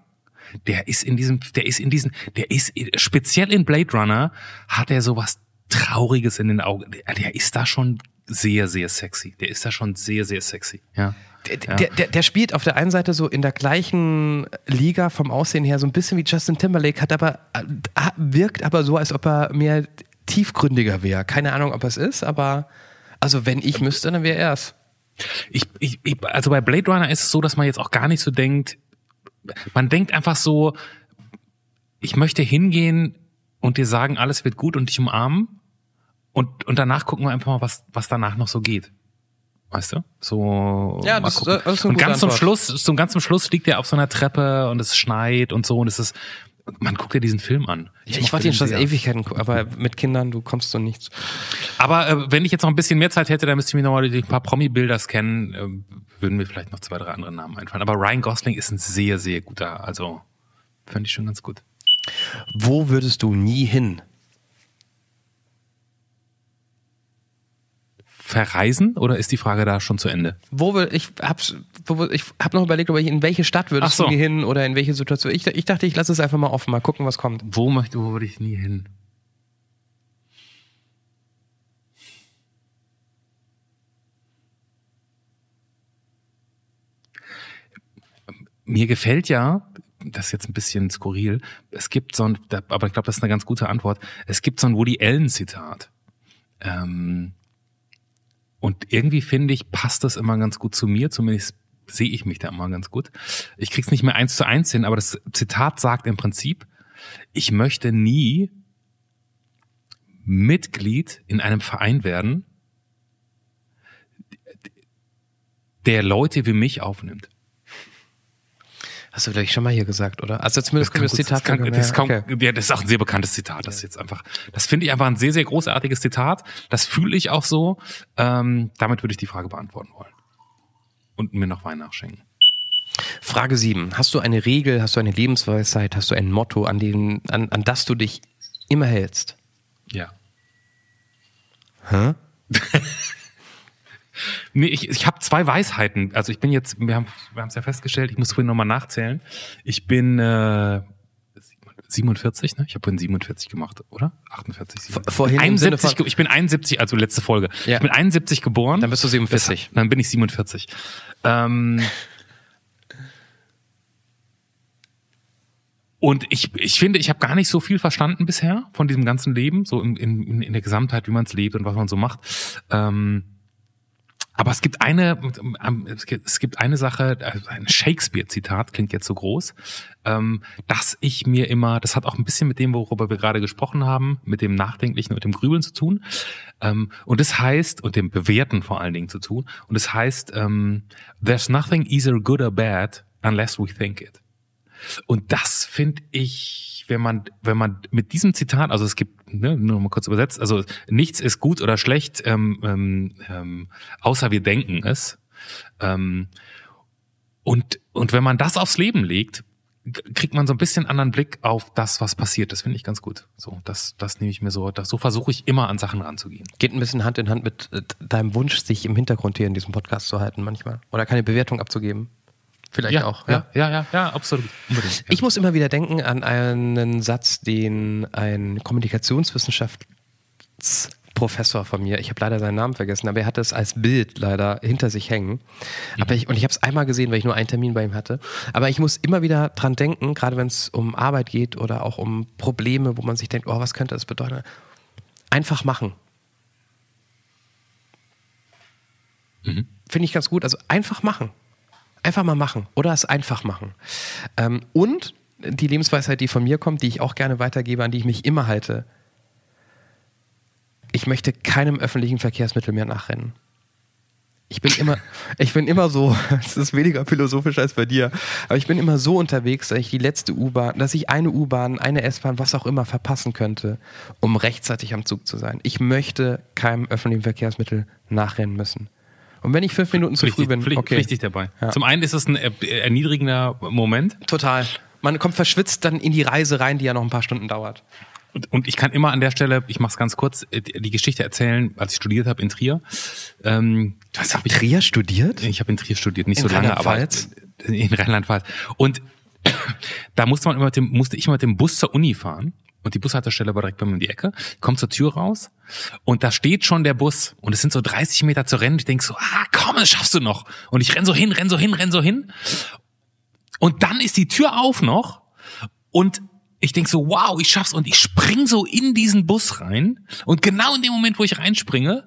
Der ist in diesem, der ist in diesem, der ist speziell in Blade Runner hat er sowas Trauriges in den Augen. Der, der ist da schon sehr, sehr sexy. Der ist da schon sehr, sehr sexy. Ja. Der, der, der, der spielt auf der einen Seite so in der gleichen Liga vom Aussehen her so ein bisschen wie Justin Timberlake, hat aber äh, wirkt aber so, als ob er mehr tiefgründiger wäre. Keine Ahnung, ob es ist, aber also wenn ich müsste, dann wäre er es. Ich, ich, ich, also bei Blade Runner ist es so, dass man jetzt auch gar nicht so denkt, man denkt einfach so, ich möchte hingehen und dir sagen, alles wird gut und dich umarmen und, und danach gucken wir einfach mal, was, was danach noch so geht. Weißt du? So. Ja, das, das ist Und ganz zum Schluss, zum ganz zum Schluss liegt er auf so einer Treppe und es schneit und so und es ist, man guckt ja diesen Film an. Ich, ich wollte ihn schon seit Ewigkeiten gucken, aber mit Kindern, du kommst zu nichts. Aber äh, wenn ich jetzt noch ein bisschen mehr Zeit hätte, dann müsste ich mir nochmal ein paar Promi-Bilder scannen, äh, würden mir vielleicht noch zwei, drei andere Namen einfallen. Aber Ryan Gosling ist ein sehr, sehr guter, also fand ich schon ganz gut. Wo würdest du nie hin? Verreisen oder ist die Frage da schon zu Ende? Wo will ich hab's, ich hab noch überlegt, ob ich in welche Stadt würdest so. du hin oder in welche Situation. Ich, ich dachte, ich lasse es einfach mal offen, mal gucken, was kommt. Wo möchte, wo würde ich nie hin? Mir gefällt ja, das ist jetzt ein bisschen skurril, es gibt so ein, aber ich glaube, das ist eine ganz gute Antwort, es gibt so ein Woody Allen Zitat. Ähm, und irgendwie finde ich, passt das immer ganz gut zu mir, zumindest sehe ich mich da immer ganz gut. Ich krieg's nicht mehr eins zu eins hin, aber das Zitat sagt im Prinzip, ich möchte nie Mitglied in einem Verein werden, der Leute wie mich aufnimmt. Hast du vielleicht schon mal hier gesagt, oder? Also zumindest das, das Zitat. Das, kann, das, kann, okay. ja, das ist auch ein sehr bekanntes Zitat. Das ist jetzt einfach, das finde ich einfach ein sehr, sehr großartiges Zitat. Das fühle ich auch so. Ähm, damit würde ich die Frage beantworten wollen. Und mir noch Wein nachschenken. Frage 7. Hast du eine Regel, hast du eine Lebensweisheit, hast du ein Motto, an, den, an, an das du dich immer hältst? Ja. Hä? Nee, ich, ich habe zwei Weisheiten. Also ich bin jetzt, wir haben wir es ja festgestellt, ich muss vorhin nochmal nachzählen. Ich bin äh, 47, ne? Ich habe vorhin 47 gemacht, oder? 48, 47. Vorhin 71, ich bin 71, also letzte Folge. Ja. Ich bin 71 geboren. Dann bist du 47. Dann bin ich 47. Ähm, Und ich, ich finde, ich habe gar nicht so viel verstanden bisher von diesem ganzen Leben, so in, in, in der Gesamtheit, wie man es lebt und was man so macht. Ähm, aber es gibt eine, ähm, es gibt eine Sache, also ein Shakespeare-Zitat klingt jetzt so groß, ähm, dass ich mir immer, das hat auch ein bisschen mit dem, worüber wir gerade gesprochen haben, mit dem Nachdenklichen und dem Grübeln zu tun. Ähm, und es das heißt, und dem Bewerten vor allen Dingen zu tun. Und es das heißt, there's nothing either good or bad unless we think it. Und das finde ich, wenn man, wenn man mit diesem Zitat, also es gibt, ne, nur mal kurz übersetzt, also nichts ist gut oder schlecht, ähm, ähm, ähm, außer wir denken es. Ähm, und, und wenn man das aufs Leben legt, kriegt man so ein bisschen anderen Blick auf das, was passiert. Das finde ich ganz gut. So, das, das nehme ich mir so, das, so versuche ich immer an Sachen ranzugehen. Geht ein bisschen Hand in Hand mit äh, deinem Wunsch, sich im Hintergrund hier in diesem Podcast zu halten manchmal. Oder keine Bewertung abzugeben. Vielleicht ja, auch. Ja, ja, ja, ja, absolut. Unbedingt. Ich muss immer wieder denken an einen Satz, den ein Kommunikationswissenschaftsprofessor von mir, ich habe leider seinen Namen vergessen, aber er hatte es als Bild leider hinter sich hängen. Mhm. Aber ich, und ich habe es einmal gesehen, weil ich nur einen Termin bei ihm hatte. Aber ich muss immer wieder dran denken, gerade wenn es um Arbeit geht oder auch um Probleme, wo man sich denkt, oh, was könnte das bedeuten? Einfach machen. Mhm. Finde ich ganz gut. Also einfach machen. Einfach mal machen oder es einfach machen. Ähm, und die Lebensweisheit, die von mir kommt, die ich auch gerne weitergebe, an die ich mich immer halte. Ich möchte keinem öffentlichen Verkehrsmittel mehr nachrennen. Ich bin immer, ich bin immer so, es ist weniger philosophisch als bei dir, aber ich bin immer so unterwegs, dass ich die letzte U-Bahn, dass ich eine U-Bahn, eine S-Bahn, was auch immer verpassen könnte, um rechtzeitig am Zug zu sein. Ich möchte keinem öffentlichen Verkehrsmittel nachrennen müssen. Und wenn ich fünf Minuten zu früh bin, okay. Pflichtig dabei. Ja. Zum einen ist es ein erniedrigender Moment. Total. Man kommt verschwitzt dann in die Reise rein, die ja noch ein paar Stunden dauert. Und, und ich kann immer an der Stelle, ich mache es ganz kurz, äh, die Geschichte erzählen, als ich studiert habe in Trier. Ähm, Was hab ich Trier studiert? ich habe in Trier studiert, nicht In so lange, aber Rheinland-Pfalz? in Rheinland-Pfalz. Und da musste man immer mit dem, musste ich immer mit dem Bus zur Uni fahren. Und die Bushaltestelle war direkt bei mir um die Ecke. Komm zur Tür raus und da steht schon der Bus. Und es sind so 30 Meter zu rennen. Ich denk so, ah, komm, das schaffst du noch. Und ich renn so hin, renn so hin, renn so hin. Und dann ist die Tür auf noch und ich denk so, wow, ich schaff's und ich spring so in diesen Bus rein und genau in dem Moment, wo ich reinspringe,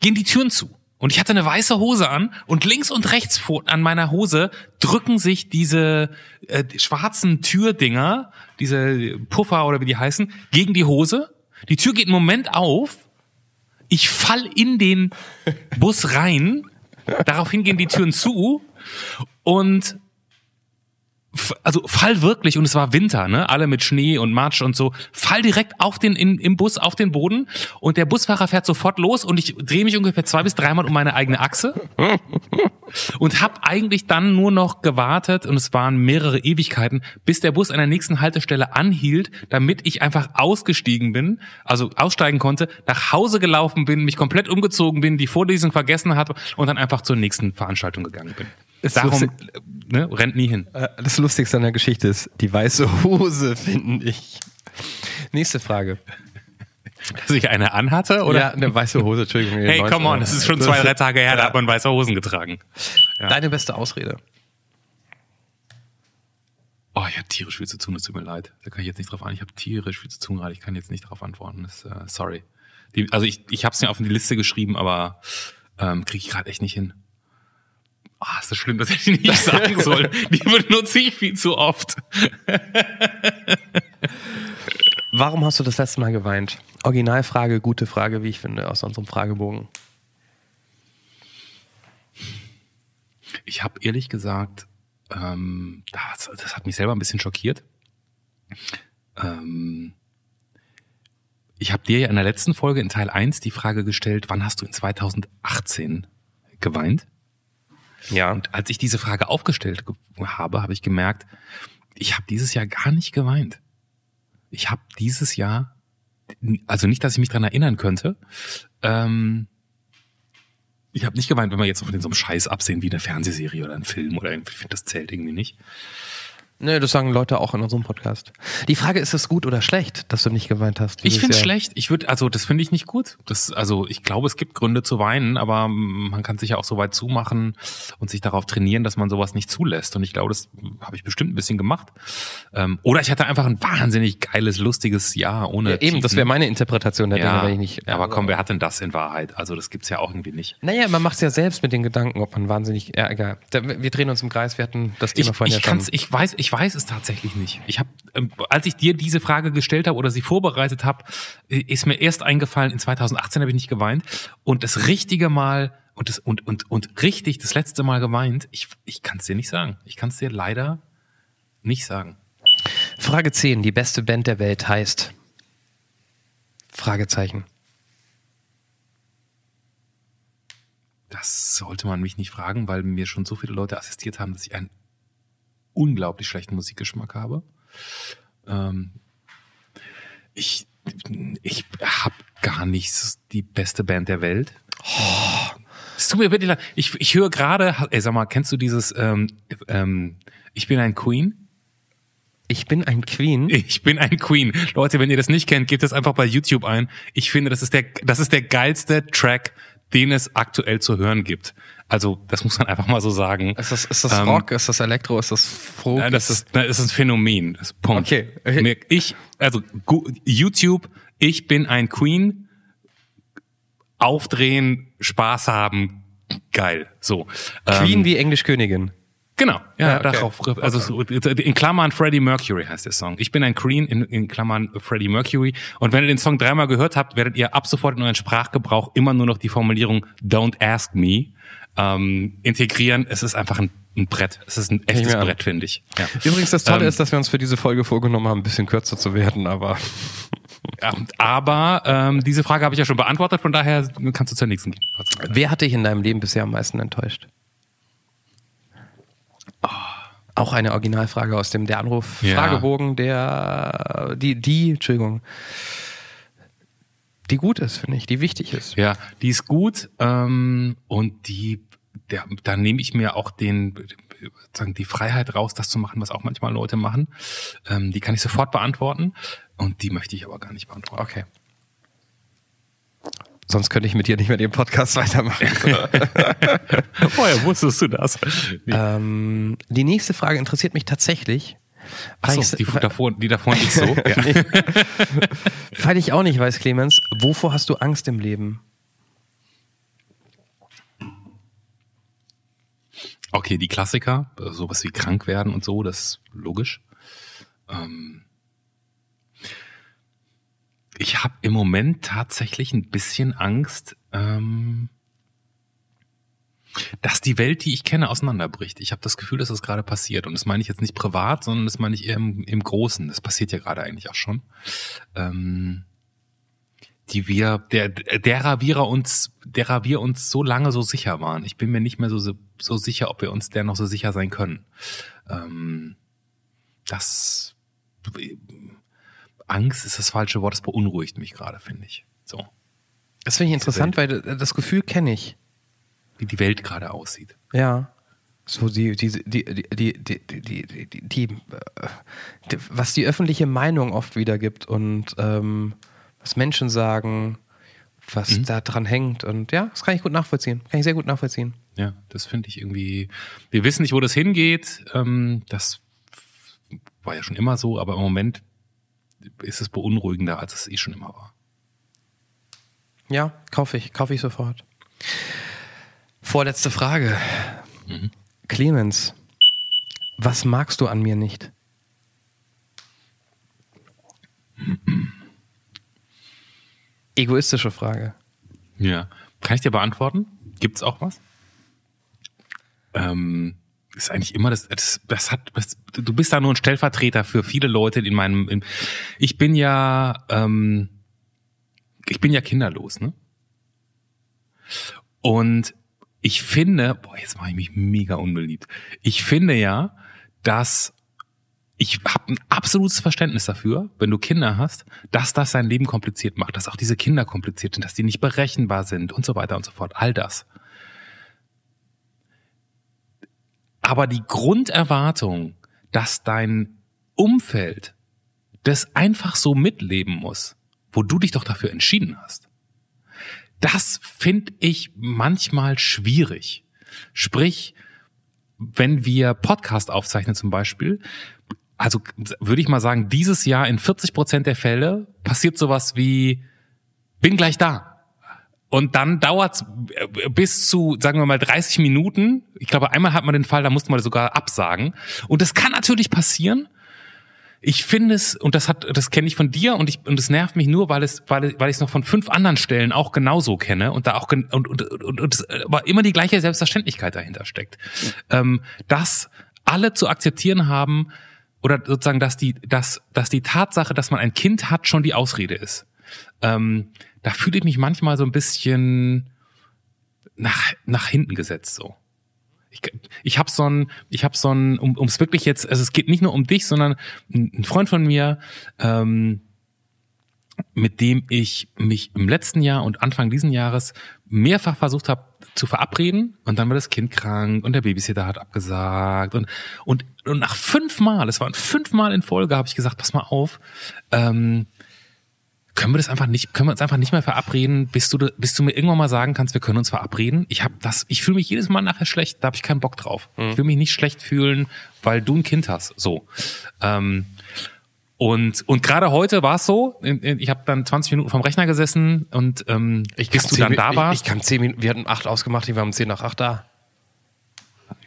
gehen die Türen zu. Und ich hatte eine weiße Hose an und links und rechts an meiner Hose drücken sich diese äh, schwarzen Türdinger, diese Puffer oder wie die heißen, gegen die Hose. Die Tür geht einen Moment auf. Ich fall in den Bus rein. Daraufhin gehen die Türen zu und also fall wirklich und es war Winter, ne? Alle mit Schnee und Matsch und so. Fall direkt auf den in, im Bus auf den Boden und der Busfahrer fährt sofort los und ich drehe mich ungefähr zwei bis dreimal um meine eigene Achse und habe eigentlich dann nur noch gewartet und es waren mehrere Ewigkeiten, bis der Bus an der nächsten Haltestelle anhielt, damit ich einfach ausgestiegen bin, also aussteigen konnte, nach Hause gelaufen bin, mich komplett umgezogen bin, die Vorlesung vergessen hatte und dann einfach zur nächsten Veranstaltung gegangen bin. Ist Darum ne, rennt nie hin. Äh, Das Lustigste an der Geschichte ist die weiße Hose, finde ich. Nächste Frage. Dass ich eine anhatte oder? Ja, eine weiße Hose, Entschuldigung. Hey, come on, das ist schon zwei, drei Tage her, da hat man weiße Hosen getragen. Ja. Deine beste Ausrede. Oh, ich habe tierisch viel zu tun, es tut mir leid. Da kann ich jetzt nicht drauf an. Ich habe tierisch viel zu tun gerade. Ich kann jetzt nicht darauf antworten. Das, äh, sorry. Die, also ich, ich habe es mir auf die Liste geschrieben, aber ähm, kriege ich gerade echt nicht hin. Ah, ist das schlimm, das hätte ich nicht sagen sollen. Die benutze ich viel zu oft. Warum hast du das letzte Mal geweint? Originalfrage, gute Frage, wie ich finde, aus unserem Fragebogen. Ich habe ehrlich gesagt, ähm, das, das hat mich selber ein bisschen schockiert. Ähm, ich habe dir ja in der letzten Folge in Teil 1 die Frage gestellt, wann hast du in 2018 geweint? Ja. Und als ich diese Frage aufgestellt ge- habe, habe ich gemerkt, ich habe dieses Jahr gar nicht geweint. Ich habe dieses Jahr, also nicht, dass ich mich dran erinnern könnte, ähm, ich habe nicht geweint, wenn wir jetzt von so einem Scheiß absehen wie eine Fernsehserie oder ein Film oder irgendwie, ich finde, das zählt irgendwie nicht. Nee, das sagen Leute auch in unserem Podcast. Die Frage ist es gut oder schlecht, dass du nicht geweint hast? Ich finde es schlecht. Ich würde, also das finde ich nicht gut. Das, also ich glaube, es gibt Gründe zu weinen, aber man kann sich ja auch so weit zumachen und sich darauf trainieren, dass man sowas nicht zulässt. Und ich glaube, das habe ich bestimmt ein bisschen gemacht. Ähm, oder ich hatte einfach ein wahnsinnig geiles, lustiges Jahr ohne. Ja, eben, das wäre meine Interpretation der Dinge, ja, wenn ich nicht. aber komm, wer hat denn das in Wahrheit? Also das gibt's ja auch irgendwie nicht. Naja, man macht es ja selbst mit den Gedanken, ob man wahnsinnig. Ja, egal. Wir drehen uns im Kreis, wir hatten das Thema Ich, vorhin ich, ja schon. kann's, ich weiß, ich weiß es tatsächlich nicht. Ich habe, ähm, als ich dir diese Frage gestellt habe oder sie vorbereitet habe, äh, ist mir erst eingefallen. In 2018 habe ich nicht geweint und das richtige Mal und das und und und richtig das letzte Mal geweint. Ich ich kann es dir nicht sagen. Ich kann es dir leider nicht sagen. Frage 10. Die beste Band der Welt heißt. Fragezeichen. Das sollte man mich nicht fragen, weil mir schon so viele Leute assistiert haben, dass ich einen unglaublich schlechten Musikgeschmack habe. Ähm, ich ich habe gar nicht die beste Band der Welt. Es tut mir wirklich leid. Ich, ich höre gerade, ey, sag mal, kennst du dieses ähm, ähm, Ich bin ein Queen? Ich bin ein Queen. Ich bin ein Queen. Leute, wenn ihr das nicht kennt, gebt das einfach bei YouTube ein. Ich finde, das ist der, das ist der geilste Track, den es aktuell zu hören gibt. Also, das muss man einfach mal so sagen. Ist das, ist das Ähm, Rock? Ist das Elektro? Ist das Folk? Ja, das ist, das ist ein Phänomen. Das ist Punkt. Okay. Mir- Ich, also YouTube, ich bin ein Queen, aufdrehen, Spaß haben, geil. So. Queen Ähm, wie Englisch Königin. Genau, ja, Ja, okay. darauf, also so, in Klammern Freddie Mercury heißt der Song. Ich bin ein Queen in, in Klammern Freddie Mercury. Und wenn ihr den Song dreimal gehört habt, werdet ihr ab sofort in euren Sprachgebrauch immer nur noch die Formulierung Don't ask me ähm, integrieren. Es ist einfach ein, ein Brett. Es ist ein echtes. Brett, finde ich. Ja. Übrigens, das Tolle Ähm, ist, dass wir uns für diese Folge vorgenommen haben, ein bisschen kürzer zu werden, aber Ja, aber ähm, diese Frage habe ich ja schon beantwortet, von daher kannst du zur nächsten gehen. wer hat dich in deinem Leben bisher am meisten enttäuscht? Auch eine Originalfrage aus dem der Anruf Ja. Fragebogen, der die die Entschuldigung, die gut ist, finde ich, die wichtig ist. Ja, die ist gut ähm, und die, der, da nehme ich mir auch den, sagen die Freiheit raus, das zu machen, was auch manchmal Leute machen. Ähm, die kann ich sofort beantworten und die möchte ich aber gar nicht beantworten. Okay. Sonst könnte ich mit dir nicht mehr den Podcast weitermachen. Woher wusstest du das? ähm, die nächste Frage interessiert mich tatsächlich. Achso, ich- die davor, die davor nicht so. Ja. Weil ich auch nicht weiß, Clemens, wovor hast du Angst im Leben? Okay, die Klassiker, äh, sowas wie krank werden und so, das ist logisch. Ähm ich habe im Moment tatsächlich ein bisschen Angst, ähm dass die Welt, die ich kenne, auseinanderbricht. Ich habe das Gefühl, dass das gerade passiert. Und das meine ich jetzt nicht privat, sondern das meine ich eher im, im Großen. Das passiert ja gerade eigentlich auch schon. Ähm die wir, der, derer wir uns, derer wir uns so lange so sicher waren. Ich bin mir nicht mehr so, so, sicher, ob wir uns der noch so sicher sein können. Ähm, das Angst ist das falsche Wort, das beunruhigt mich gerade, finde ich. So, Das finde ich interessant, weil das Gefühl kenne ich. wie die Welt gerade aussieht. Ja. So die, die, die, die, die, die, die, die, die, die, äh, die was die öffentliche Meinung oft wiedergibt und ähm, was Menschen sagen, was da dran hängt. Und ja, das kann ich gut nachvollziehen. Kann ich sehr gut nachvollziehen. Ja, das finde ich irgendwie. Wir wissen nicht, wo das hingeht. Ähm, das war ja schon immer so, aber im Moment ist es beunruhigender, als es eh schon immer war. Ja, kaufe ich, kaufe ich sofort. Vorletzte Frage. Clemens, was magst du an mir nicht? Egoistische Frage. Ja. Kann ich dir beantworten? Gibt's auch was? Ähm, ist eigentlich immer das, das, das hat, das, du bist da nur ein Stellvertreter für viele Leute in meinem, in, ich bin ja, ähm, ich bin ja kinderlos, ne? Und ich finde, boah, jetzt mache ich mich mega unbeliebt. Ich finde ja, dass ich habe ein absolutes Verständnis dafür, wenn du Kinder hast, dass das dein Leben kompliziert macht, dass auch diese Kinder kompliziert sind, dass die nicht berechenbar sind und so weiter und so fort. All das. Aber die Grunderwartung, dass dein Umfeld das einfach so mitleben muss, wo du dich doch dafür entschieden hast, das finde ich manchmal schwierig. Sprich, wenn wir Podcast aufzeichnen zum Beispiel, also würde ich mal sagen, dieses Jahr in 40 Prozent der Fälle passiert sowas wie, bin gleich da. Und dann dauert's äh, bis zu, sagen wir mal, 30 Minuten. Ich glaube, einmal hat man den Fall, da musste man sogar absagen. Und das kann natürlich passieren. Ich finde es, und das hat, das kenne ich von dir und ich, und es nervt mich nur, weil es, weil, weil ich es noch von fünf anderen Stellen auch genauso kenne und da auch, und, und, und, und aber immer die gleiche Selbstverständlichkeit dahinter steckt. Ähm, dass alle zu akzeptieren haben, oder sozusagen, dass die, dass, dass die Tatsache, dass man ein Kind hat, schon die Ausrede ist. Ähm, da fühle ich mich manchmal so ein bisschen nach, nach hinten gesetzt so. Ich, ich habe so ein, ich habe so ein, um ums wirklich jetzt, also es geht nicht nur um dich, sondern ein ein Freund von mir, ähm, mit dem ich mich im letzten Jahr und Anfang diesen Jahres mehrfach versucht habe zu verabreden und dann war das Kind krank und der Babysitter hat abgesagt und und, und nach fünfmal, es waren fünfmal in Folge, habe ich gesagt, pass mal auf, ähm, können wir das einfach nicht, können wir uns einfach nicht mehr verabreden, bis du, bis du mir irgendwann mal sagen kannst, wir können uns verabreden. Ich habe das, ich fühle mich jedes Mal nachher schlecht, da habe ich keinen Bock drauf. Ich will mich nicht schlecht fühlen, weil du ein Kind hast. So. Ähm, und und gerade heute war es so, ich habe dann 20 Minuten vom Rechner gesessen und ähm, bis kam du dann da ich, warst. Ich kam zehn Minuten, wir hatten acht ausgemacht, die waren um zehn nach acht da.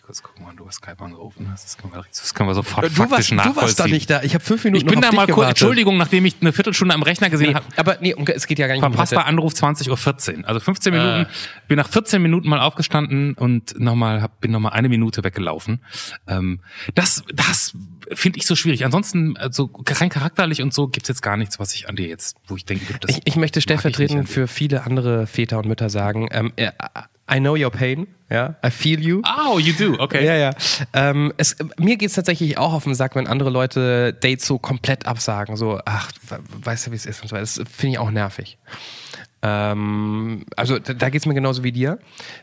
Kurz gucken, wann du bei Skype angerufen hast. Das können wir, das können wir sofort Du faktisch warst, du nachvollziehen. warst da nicht da. Ich habe fünf Minuten ich bin da mal kurz. Entschuldigung, nachdem ich eine Viertelstunde am Rechner gesehen Nee, habe. aber nee, um- es geht ja gar nicht um Verpasster heute. Anruf 20.14 Uhr. Also 15 Minuten, bin nach 14 Minuten mal aufgestanden und nochmal, hab, bin nochmal eine Minute weggelaufen. Ähm, das das finde ich so schwierig. Ansonsten, also rein charakterlich und so gibt's jetzt gar nichts, was ich an dir jetzt, wo ich denke, das Ich, ich möchte ich stellvertretend dir. für viele andere Väter und Mütter sagen, ähm, äh, I know your pain. Ja, I feel you. Oh, you do, okay. Ja, ja. Ähm, es, mir geht's tatsächlich auch auf den Sack, wenn andere Leute Dates so komplett absagen. So, ach, weißt du, wie es ist und so weiter. Das finde ich auch nervig. Ähm, also da, da geht es mir genauso wie dir.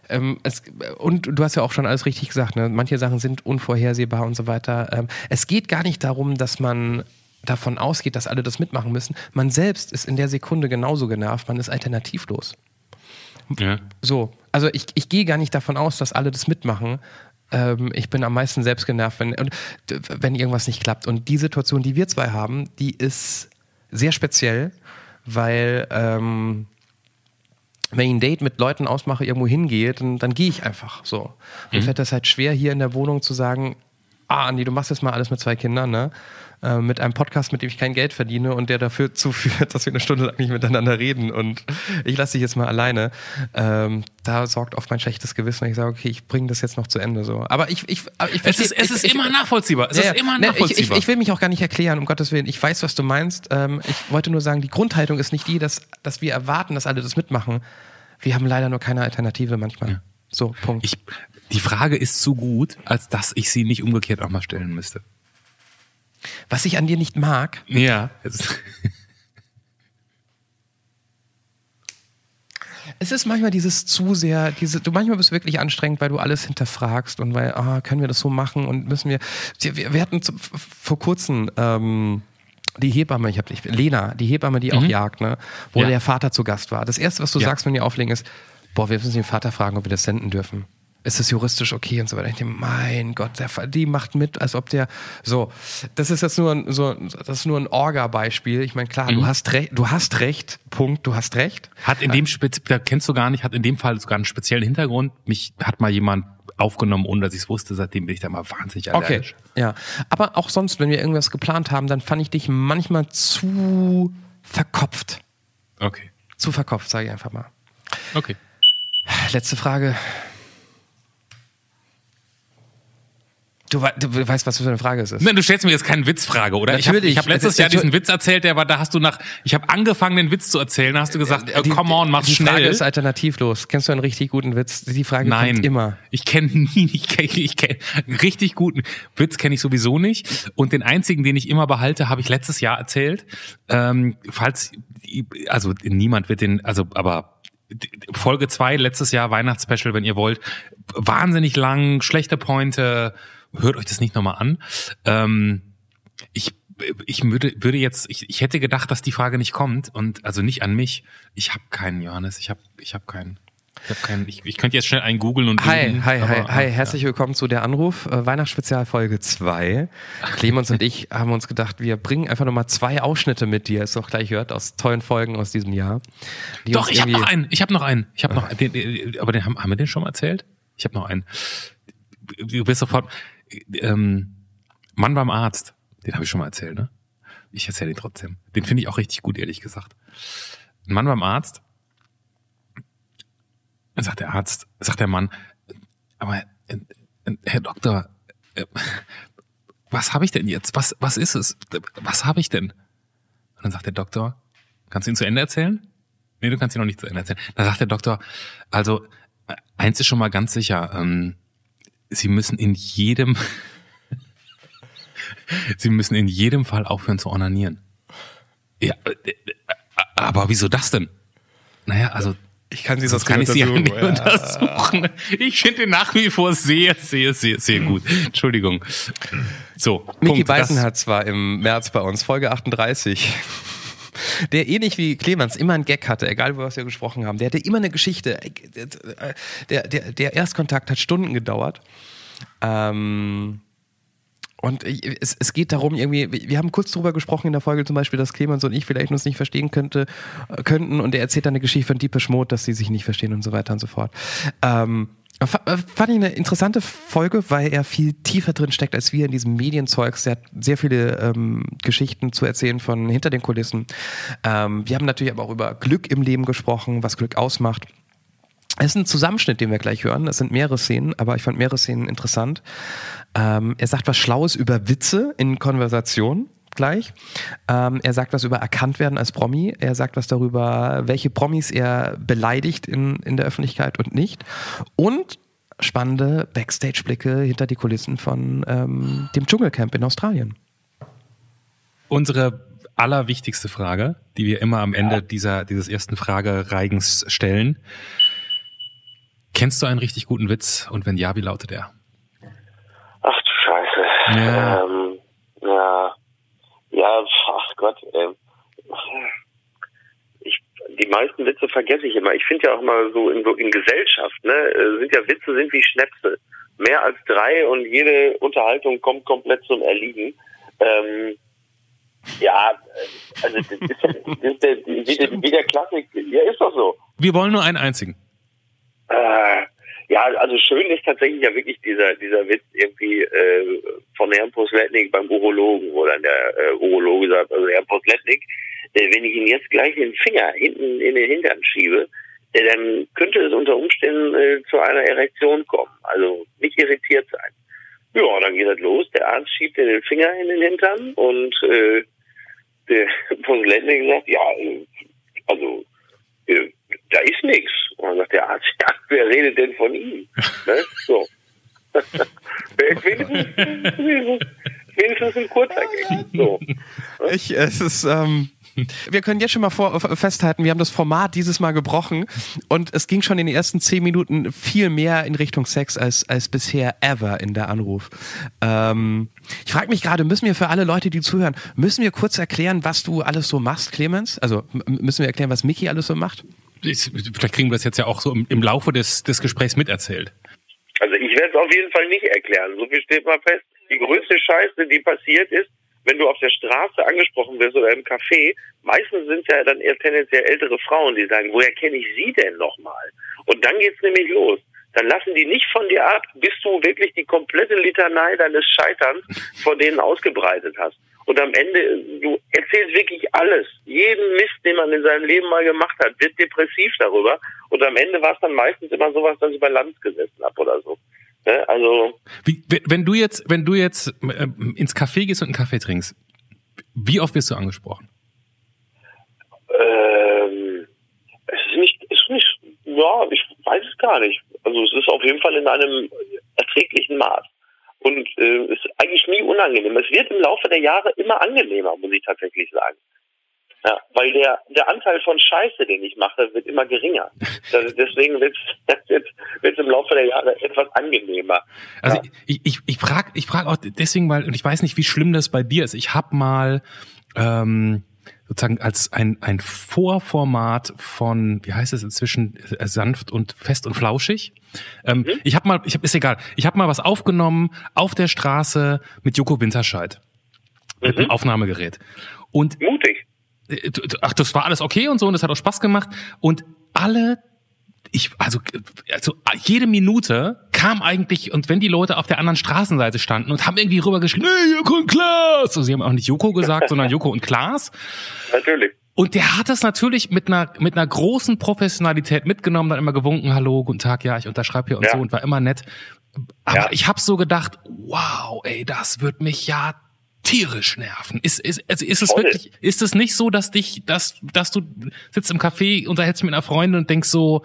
Ähm, es, und du hast ja auch schon alles richtig gesagt. Ne? Manche Sachen sind unvorhersehbar und so weiter. Ähm, es geht gar nicht darum, dass man davon ausgeht, dass alle das mitmachen müssen. Man selbst ist in der Sekunde genauso genervt. Man ist alternativlos. Ja. So, also ich, ich gehe gar nicht davon aus, dass alle das mitmachen. Ähm, ich bin am meisten selbst genervt, wenn, wenn irgendwas nicht klappt. Und die Situation, die wir zwei haben, die ist sehr speziell, weil ähm, wenn ich ein Date mit Leuten ausmache, irgendwo hingehe, dann, dann gehe ich einfach so. Mir mhm. fällt das halt schwer, hier in der Wohnung zu sagen, ah, Andi, du machst jetzt mal alles mit zwei Kindern, ne? Äh, mit einem Podcast, mit dem ich kein Geld verdiene und der dafür zuführt, dass wir eine Stunde lang nicht miteinander reden und ich lasse dich jetzt mal alleine. Ähm, da sorgt oft mein schlechtes Gewissen, wenn ich sage, okay, ich bringe das jetzt noch zu Ende. So. Aber ich, ich, ich es ist, es ist ich, immer nachvollziehbar. Es ja, ist immer nachvollziehbar. Ich, ich, will mich auch gar nicht erklären, um Gottes Willen. Ich weiß, was du meinst. Ähm, ich wollte nur sagen, die Grundhaltung ist nicht die, dass, dass wir erwarten, dass alle das mitmachen. Wir haben leider nur keine Alternative manchmal. Ja. So, Punkt. Ich, die Frage ist zu gut, als dass ich sie nicht umgekehrt auch mal stellen müsste. Was ich an dir nicht mag. Ja. es ist manchmal dieses zu sehr, diese, du manchmal bist du wirklich anstrengend, weil du alles hinterfragst und weil, ah, können wir das so machen und müssen wir. Wir, wir hatten zu, vor kurzem ähm, die Hebamme, ich habe dich, Lena, die Hebamme, die mhm. auch jagt, ne, wo ja. der Vater zu Gast war. Das erste, was du ja. sagst, wenn die auflegen, ist, boah, wir müssen den Vater fragen, ob wir das senden dürfen ist es juristisch okay und so weiter. Ich denke, mein Gott, der, die macht mit, als ob der so. Das ist jetzt nur ein, so, das ist nur ein Orga-Beispiel. Ich meine, klar, mhm. du hast recht, du hast recht. Punkt, du hast recht. Hat in dem Spez kennst du gar nicht, hat in dem Fall sogar einen speziellen Hintergrund. Mich hat mal jemand aufgenommen, ohne dass ich es wusste. Seitdem bin ich da mal wahnsinnig allergisch. Okay, ja. Aber auch sonst, wenn wir irgendwas geplant haben, dann fand ich dich manchmal zu verkopft. Okay. Zu verkopft, sage ich einfach mal. Okay. Letzte Frage. Du, du, weißt, was für eine Frage es ist. Nein, du stellst mir jetzt keine Witzfrage, oder? Natürlich. Ich habe hab letztes Jahr diesen Witz erzählt, der war, da hast du nach, ich habe angefangen, den Witz zu erzählen, da hast du gesagt, äh, die, come on, mach schnell. Die Frage ist alternativlos. Kennst du einen richtig guten Witz? Die Frage Nein, kommt immer. Ich kenne nie, ich kenne ich kenn, richtig guten Witz kenne ich sowieso nicht. Und den einzigen, den ich immer behalte, habe ich letztes Jahr erzählt. Ähm, falls, also niemand wird den, also aber Folge zwei letztes Jahr Weihnachtsspecial, wenn ihr wollt, wahnsinnig lang, schlechte Pointe hört euch das nicht nochmal an. Ähm, ich ich würde, würde jetzt, ich, ich hätte gedacht, dass die Frage nicht kommt und also nicht an mich. Ich habe keinen, Johannes. Ich habe ich hab keinen. Ich, hab keinen, ich, ich könnte jetzt schnell einen googeln und. Hi, finden, hi, hi, hi. Herzlich ja. willkommen zu der Anruf. Äh, Weihnachtsspezial Folge 2. Clemens und ich haben uns gedacht, wir bringen einfach nochmal zwei Ausschnitte mit, die ihr es auch gleich hört, aus tollen Folgen aus diesem Jahr. Doch, ich habe noch einen. Ich habe noch einen. Ich habe noch den, den, aber den haben, haben wir den schon mal erzählt? Ich habe noch einen. Du bist sofort ähm, Mann beim Arzt, den habe ich schon mal erzählt, ne? Ich erzähle ihn trotzdem. Den finde ich auch richtig gut, ehrlich gesagt. Ein Mann beim Arzt, sagt der Arzt, sagt der Mann, aber äh, äh, Herr Doktor, äh, was habe ich denn jetzt? Was, was ist es? Was habe ich denn? Und dann sagt der Doktor, kannst du ihn zu Ende erzählen? Nee, du kannst ihn noch nicht zu Ende erzählen. Dann sagt der Doktor, also eins ist schon mal ganz sicher, ähm, Sie müssen in jedem, Sie müssen in jedem Fall aufhören zu onanieren. Ja, äh, äh, aber wieso das denn? Naja, also ich kann sie das kann ich sie ja nicht ja. untersuchen. Ich finde nach wie vor sehr, sehr, sehr, sehr gut. Entschuldigung. So. Mickey Beisenherz war im März bei uns, Folge 38 der ähnlich wie Clemens immer einen Gag hatte, egal über was wir gesprochen haben. Der hatte immer eine Geschichte. Der, der, der Erstkontakt hat Stunden gedauert. Ähm, und es, es geht darum, irgendwie, wir haben kurz darüber gesprochen in der Folge zum Beispiel, dass Clemens und ich vielleicht uns nicht verstehen könnte, äh, könnten und er erzählt dann eine Geschichte von Deepish Mode, dass sie sich nicht verstehen und so weiter und so fort. Ähm, äh, fand ich eine interessante Folge, weil er viel tiefer drin steckt als wir in diesem Medienzeugs. Er hat sehr viele ähm, Geschichten zu erzählen von hinter den Kulissen. Ähm, wir haben natürlich aber auch über Glück im Leben gesprochen, was Glück ausmacht. Es ist ein Zusammenschnitt, den wir gleich hören. Es sind mehrere Szenen, aber ich fand mehrere Szenen interessant. Ähm, er sagt was Schlaues über Witze in Konversationen gleich. Ähm, er sagt was über erkannt werden als Promi. Er sagt was darüber, welche Promis er beleidigt in, in der Öffentlichkeit und nicht. Und spannende Backstage-Blicke hinter die Kulissen von ähm, dem Dschungelcamp in Australien. Unsere allerwichtigste Frage, die wir immer am Ende dieser, dieses ersten Fragereigens stellen. Kennst du einen richtig guten Witz? Und wenn ja, wie lautet er? Ach du Scheiße. Ja. Ähm, ja. Ja, ach Gott, ey. Ich, die meisten Witze vergesse ich immer. Ich finde ja auch mal so in, so in Gesellschaft, ne, äh, sind ja Witze sind wie Schnäpse. Mehr als drei und jede Unterhaltung kommt komplett zum Erliegen. Ähm, ja, äh, also das ist, das ist der, wie, der, wie der Klassik. Ja, ist doch so. Wir wollen nur einen einzigen. Äh, ja, also schön ist tatsächlich ja wirklich dieser dieser Witz irgendwie äh, von Herrn Posletnik beim Urologen, wo dann der äh, Urologe sagt, also Herr Posletnik, äh, wenn ich Ihnen jetzt gleich den Finger hinten in den Hintern schiebe, äh, dann könnte es unter Umständen äh, zu einer Erektion kommen. Also nicht irritiert sein. Ja, dann geht das los. Der Arzt schiebt den Finger in den Hintern und äh, der Posletnik sagt, ja, äh, also da ist nichts. Und dann sagt der Arzt, ja, wer redet denn von ihm? ne? So. wenigstens, wenigstens ein kurzer Gag. So. Ich, es ist, ähm, wir können jetzt schon mal vor, festhalten, wir haben das Format dieses Mal gebrochen und es ging schon in den ersten zehn Minuten viel mehr in Richtung Sex als, als bisher ever in der Anruf. Ähm, ich frage mich gerade, müssen wir für alle Leute, die zuhören, müssen wir kurz erklären, was du alles so machst, Clemens? Also müssen wir erklären, was Mickey alles so macht? Ich, vielleicht kriegen wir das jetzt ja auch so im, im Laufe des, des Gesprächs miterzählt. Also ich werde es auf jeden Fall nicht erklären. So viel steht mal fest. Die größte Scheiße, die passiert ist, wenn du auf der Straße angesprochen wirst oder im Café, meistens sind ja dann eher tendenziell ältere Frauen, die sagen, woher kenne ich sie denn nochmal? Und dann geht's nämlich los. Dann lassen die nicht von dir ab, bis du wirklich die komplette Litanei deines Scheiterns vor denen ausgebreitet hast. Und am Ende, du erzählst wirklich alles. Jeden Mist, den man in seinem Leben mal gemacht hat, wird depressiv darüber. Und am Ende war es dann meistens immer sowas, dass ich bei Lanz gesessen habe oder so. Ne? Also. Wie, wenn du jetzt, wenn du jetzt äh, ins Café gehst und einen Kaffee trinkst, wie oft wirst du angesprochen? Ähm, es ist nicht, es ist nicht, ja, ich weiß es gar nicht. Also es ist auf jeden Fall in einem erträglichen Maß. Und äh, ist eigentlich nie unangenehm. Es wird im Laufe der Jahre immer angenehmer, muss ich tatsächlich sagen. Ja, weil der, der Anteil von Scheiße, den ich mache, wird immer geringer. Das, deswegen wird es im Laufe der Jahre etwas angenehmer. Also ja. ich, ich, ich frage ich frag auch deswegen, weil, und ich weiß nicht, wie schlimm das bei dir ist. Ich habe mal ähm, sozusagen als ein, ein Vorformat von, wie heißt es inzwischen, äh, sanft und fest und flauschig. Ähm, mhm. Ich habe mal, ich hab, ist egal, ich habe mal was aufgenommen auf der Straße mit Joko Winterscheid. Mhm. Mit einem Aufnahmegerät. Und Mutig. Ach, das war alles okay und so und das hat auch Spaß gemacht. Und alle ich, also, also jede Minute kam eigentlich, und wenn die Leute auf der anderen Straßenseite standen und haben irgendwie rübergeschrieben, hey, Joko und Klaas, also sie haben auch nicht Joko gesagt, sondern Joko und Klaas. Natürlich. Und der hat das natürlich mit einer, mit einer großen Professionalität mitgenommen, dann immer gewunken, hallo, guten Tag, ja, ich unterschreibe hier und ja. so und war immer nett. Aber ja. ich habe so gedacht, wow, ey, das wird mich ja tierisch nerven. Ist, ist, also ist es Voll. wirklich, ist es nicht so, dass dich, dass, dass du sitzt im Café, unterhältst mit einer Freundin und denkst so,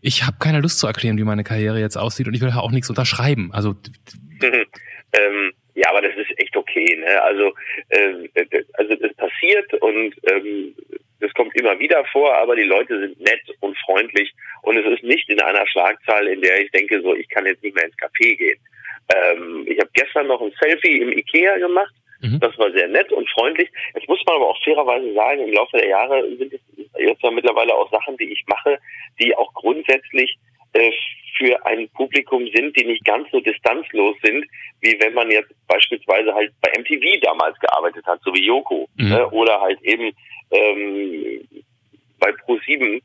ich habe keine Lust zu erklären, wie meine Karriere jetzt aussieht und ich will auch nichts unterschreiben. Also ähm, ja, aber das ist echt okay. Ne? Also äh, also es passiert und ähm, das kommt immer wieder vor, aber die Leute sind nett und freundlich und es ist nicht in einer Schlagzahl, in der ich denke, so ich kann jetzt nicht mehr ins Café gehen. Ähm, ich habe gestern noch ein Selfie im Ikea gemacht. Mhm. Das war sehr nett und freundlich. Jetzt muss man aber auch fairerweise sagen, im Laufe der Jahre sind es jetzt ja mittlerweile auch Sachen, die ich mache, die auch grundsätzlich äh, für ein Publikum sind, die nicht ganz so distanzlos sind, wie wenn man jetzt beispielsweise halt bei MTV damals gearbeitet hat, so wie Yoko, mhm. ne? oder halt eben ähm, bei Pro7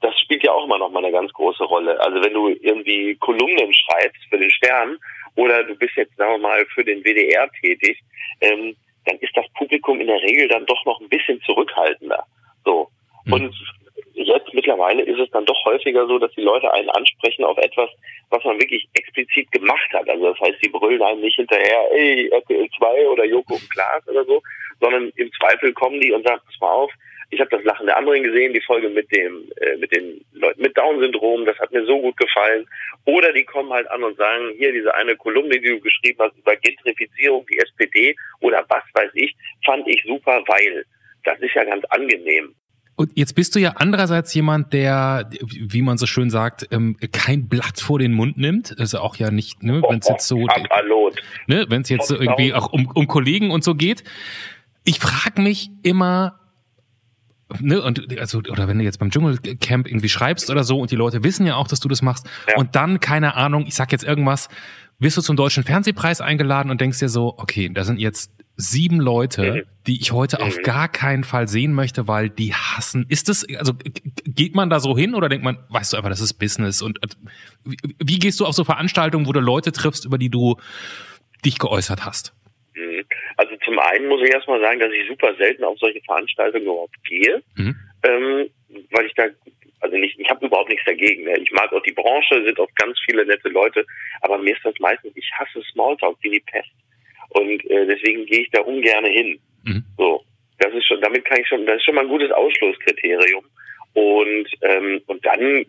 das spielt ja auch immer noch mal eine ganz große Rolle. Also wenn du irgendwie Kolumnen schreibst für den Stern oder du bist jetzt, sagen wir mal, für den WDR tätig, ähm, dann ist das Publikum in der Regel dann doch noch ein bisschen zurückhaltender. So. Mhm. Und jetzt mittlerweile ist es dann doch häufiger so, dass die Leute einen ansprechen auf etwas, was man wirklich explizit gemacht hat. Also das heißt, sie brüllen einem nicht hinterher, ey, RTL 2 oder Joko und Klaas oder so, sondern im Zweifel kommen die und sagen, pass mal auf, Ich habe das Lachen der anderen gesehen, die Folge mit dem äh, mit den Leuten mit Down-Syndrom, das hat mir so gut gefallen. Oder die kommen halt an und sagen, hier diese eine Kolumne, die du geschrieben hast über Gentrifizierung, die SPD oder was weiß ich, fand ich super, weil das ist ja ganz angenehm. Und jetzt bist du ja andererseits jemand, der, wie man so schön sagt, ähm, kein Blatt vor den Mund nimmt. Also auch ja nicht, ne, wenn es jetzt so, ne, wenn es jetzt so irgendwie auch um, um Kollegen und so geht. Ich frage mich immer, ne, und also, oder wenn du jetzt beim Dschungelcamp irgendwie schreibst oder so und die Leute wissen ja auch, dass du das machst, ja. und dann, keine Ahnung, ich sag jetzt irgendwas, wirst du zum Deutschen Fernsehpreis eingeladen und denkst dir so, okay, da sind jetzt sieben Leute, mhm. die ich heute mhm. auf gar keinen Fall sehen möchte, weil die hassen. Ist das, also geht man da so hin oder denkt man, weißt du einfach, das ist Business? Und äh, wie, wie gehst du auf so Veranstaltungen, wo du Leute triffst, über die du dich geäußert hast? Zum einen muss ich erstmal sagen, dass ich super selten auf solche Veranstaltungen überhaupt gehe, mhm. ähm, weil ich da, also nicht, ich habe überhaupt nichts dagegen. Ne? Ich mag auch die Branche, sind auch ganz viele nette Leute, aber mir ist das meistens, ich hasse Smalltalk wie die Pest. Und äh, deswegen gehe ich da ungern hin. Mhm. So, das ist schon, damit kann ich schon, das ist schon mal ein gutes Ausschlusskriterium. Und ähm, und dann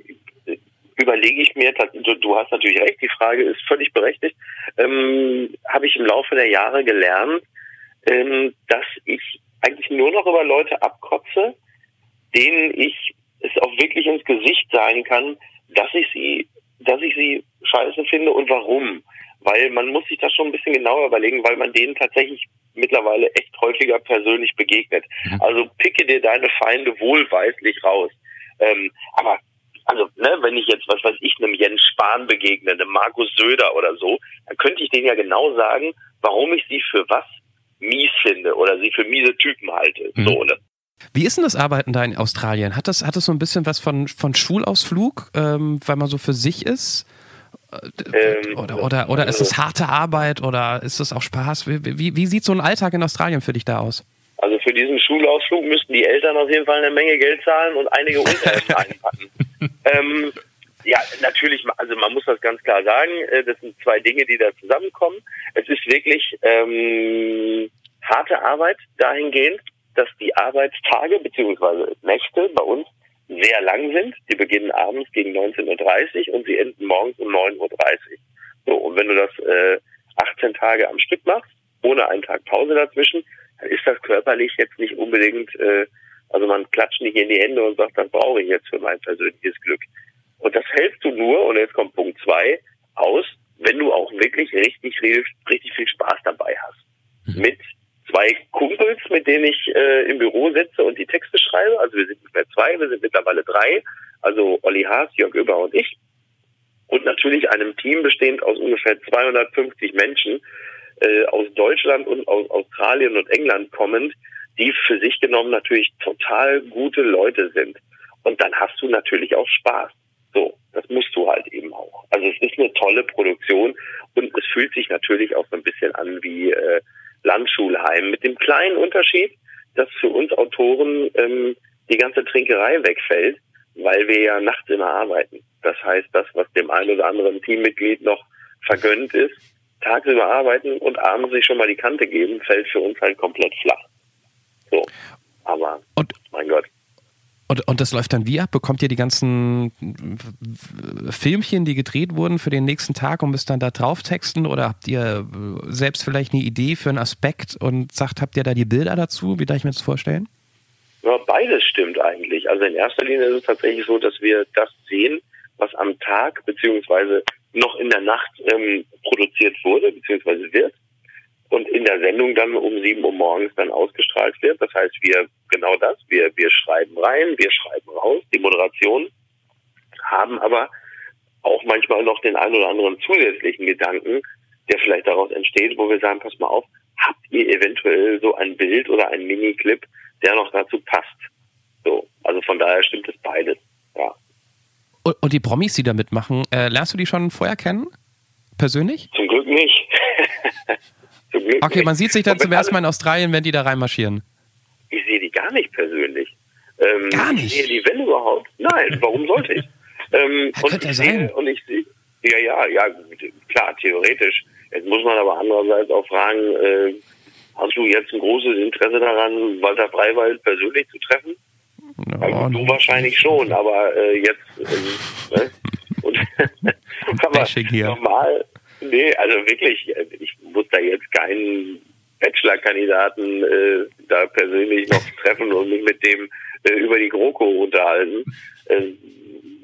überlege ich mir, du, du hast natürlich recht, die Frage ist völlig berechtigt, ähm, habe ich im Laufe der Jahre gelernt, ähm, dass ich eigentlich nur noch über Leute abkotze, denen ich es auch wirklich ins Gesicht sagen kann, dass ich sie, dass ich sie scheiße finde und warum weil man muss sich das schon ein bisschen genauer überlegen, weil man denen tatsächlich mittlerweile echt häufiger persönlich begegnet. Mhm. Also picke dir deine Feinde wohlweislich raus. Ähm, aber also, ne, wenn ich jetzt, was weiß ich, einem Jens Spahn begegne, einem Markus Söder oder so, dann könnte ich denen ja genau sagen, warum ich sie für was mies finde oder sie für miese Typen halte. Mhm. So, ne? Wie ist denn das Arbeiten da in Australien? Hat das, hat das so ein bisschen was von, von Schulausflug, ähm, weil man so für sich ist? Ähm, oder, oder, oder ist es harte Arbeit oder ist es auch Spaß? Wie, wie, wie, sieht so ein Alltag in Australien für dich da aus? Also für diesen Schulausflug müssten die Eltern auf jeden Fall eine Menge Geld zahlen und einige Unterhemden einpacken. ähm, ja, natürlich, also man muss das ganz klar sagen, äh, das sind zwei Dinge, die da zusammenkommen. Es ist wirklich ähm, harte Arbeit dahingehend, dass die Arbeitstage bzw. Nächte bei uns sehr lang sind. Die beginnen abends gegen 19.30 Uhr und sie enden morgens um 9.30 Uhr. So, und wenn du das äh, 18 Tage am Stück machst, ohne einen Tag Pause dazwischen, dann ist das körperlich jetzt nicht unbedingt, äh, also man klatscht nicht in die Hände und sagt, das brauche ich jetzt für mein persönliches Glück. Und das hältst du nur, und jetzt kommt Punkt zwei, aus, wenn du auch wirklich richtig, richtig viel Spaß dabei hast. Mhm. Mit zwei Kumpels, mit denen ich äh, im Büro sitze und die Texte schreibe. Also wir sind nicht mehr zwei, wir sind mittlerweile drei. Also Olli Haas, Jörg Oeber und ich. Und natürlich einem Team bestehend aus ungefähr 250 Menschen äh, aus Deutschland und aus Australien und England kommend, die für sich genommen natürlich total gute Leute sind. Und dann hast du natürlich auch Spaß. So, das musst du halt eben auch. Also es ist eine tolle Produktion und es fühlt sich natürlich auch so ein bisschen an wie äh, Landschulheim. Mit dem kleinen Unterschied, dass für uns Autoren ähm, die ganze Trinkerei wegfällt, weil wir ja nachts immer arbeiten. Das heißt, das, was dem einen oder anderen Teammitglied noch vergönnt ist, tagsüber arbeiten und abends sich schon mal die Kante geben, fällt für uns halt komplett flach. So. Aber, und, mein Gott. Und, und das läuft dann wie ab? Bekommt ihr die ganzen Filmchen, die gedreht wurden für den nächsten Tag und müsst dann da drauf texten? Oder habt ihr selbst vielleicht eine Idee für einen Aspekt und sagt, habt ihr da die Bilder dazu? Wie darf ich mir das vorstellen? Ja, beides stimmt eigentlich. Also in erster Linie ist es tatsächlich so, dass wir das sehen, was am Tag beziehungsweise noch in der Nacht ähm, produziert wurde beziehungsweise wird und in der Sendung dann um sieben Uhr morgens dann ausgestrahlt wird. Das heißt, wir genau das, wir, wir schreiben rein, wir schreiben raus, die Moderation, haben aber auch manchmal noch den einen oder anderen zusätzlichen Gedanken, der vielleicht daraus entsteht, wo wir sagen, pass mal auf, habt ihr eventuell so ein Bild oder ein Miniclip, der noch dazu passt? So, also von daher stimmt es beides, ja. Und, und die Promis, die da mitmachen, äh, lernst du die schon vorher kennen? Persönlich? Zum Glück nicht. Okay, man sieht sich dann zum ersten Mal in Australien, wenn die da reinmarschieren. Ich sehe die gar nicht persönlich. Ähm, gar nicht? Ich sehe die, wenn überhaupt. Nein, warum sollte ich? Ähm, ja, könnte ich sein. Und ich sehe, ja, ja, ja, klar, theoretisch. Jetzt muss man aber andererseits auch fragen, äh, Hast du jetzt ein großes Interesse daran, Walter Freiwald persönlich zu treffen? Ja, du wahrscheinlich schon, aber äh, jetzt äh, ne? und aber normal, nee, also wirklich, ich muss da jetzt keinen Bachelor-Kandidaten äh, da persönlich noch treffen und mich mit dem äh, über die GroKo unterhalten. Äh,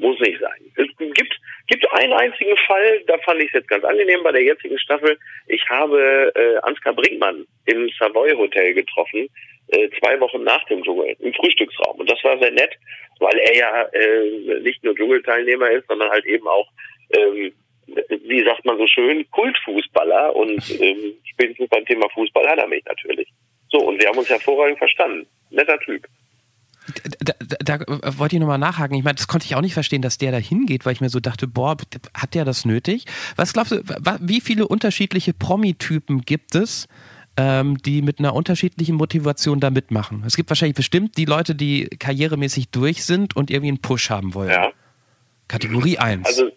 muss nicht sein. Es gibt, gibt einen einzigen Fall, da fand ich es jetzt ganz angenehm bei der jetzigen Staffel. Ich habe äh, Ansgar Brinkmann im Savoy Hotel getroffen, äh, zwei Wochen nach dem Dschungel, im Frühstücksraum. Und das war sehr nett, weil er ja äh, nicht nur Dschungelteilnehmer ist, sondern halt eben auch, ähm, wie sagt man so schön, Kultfußballer. Und ähm, spätestens beim Thema Fußball hat er mich natürlich. So, und wir haben uns hervorragend verstanden. Netter Typ. Da, da, da wollte ich nochmal nachhaken. Ich meine, das konnte ich auch nicht verstehen, dass der da hingeht, weil ich mir so dachte, boah, hat der das nötig? Was glaubst du, wie viele unterschiedliche Promi-Typen gibt es, ähm, die mit einer unterschiedlichen Motivation da mitmachen? Es gibt wahrscheinlich bestimmt die Leute, die karrieremäßig durch sind und irgendwie einen Push haben wollen. Ja. Kategorie 1. Also,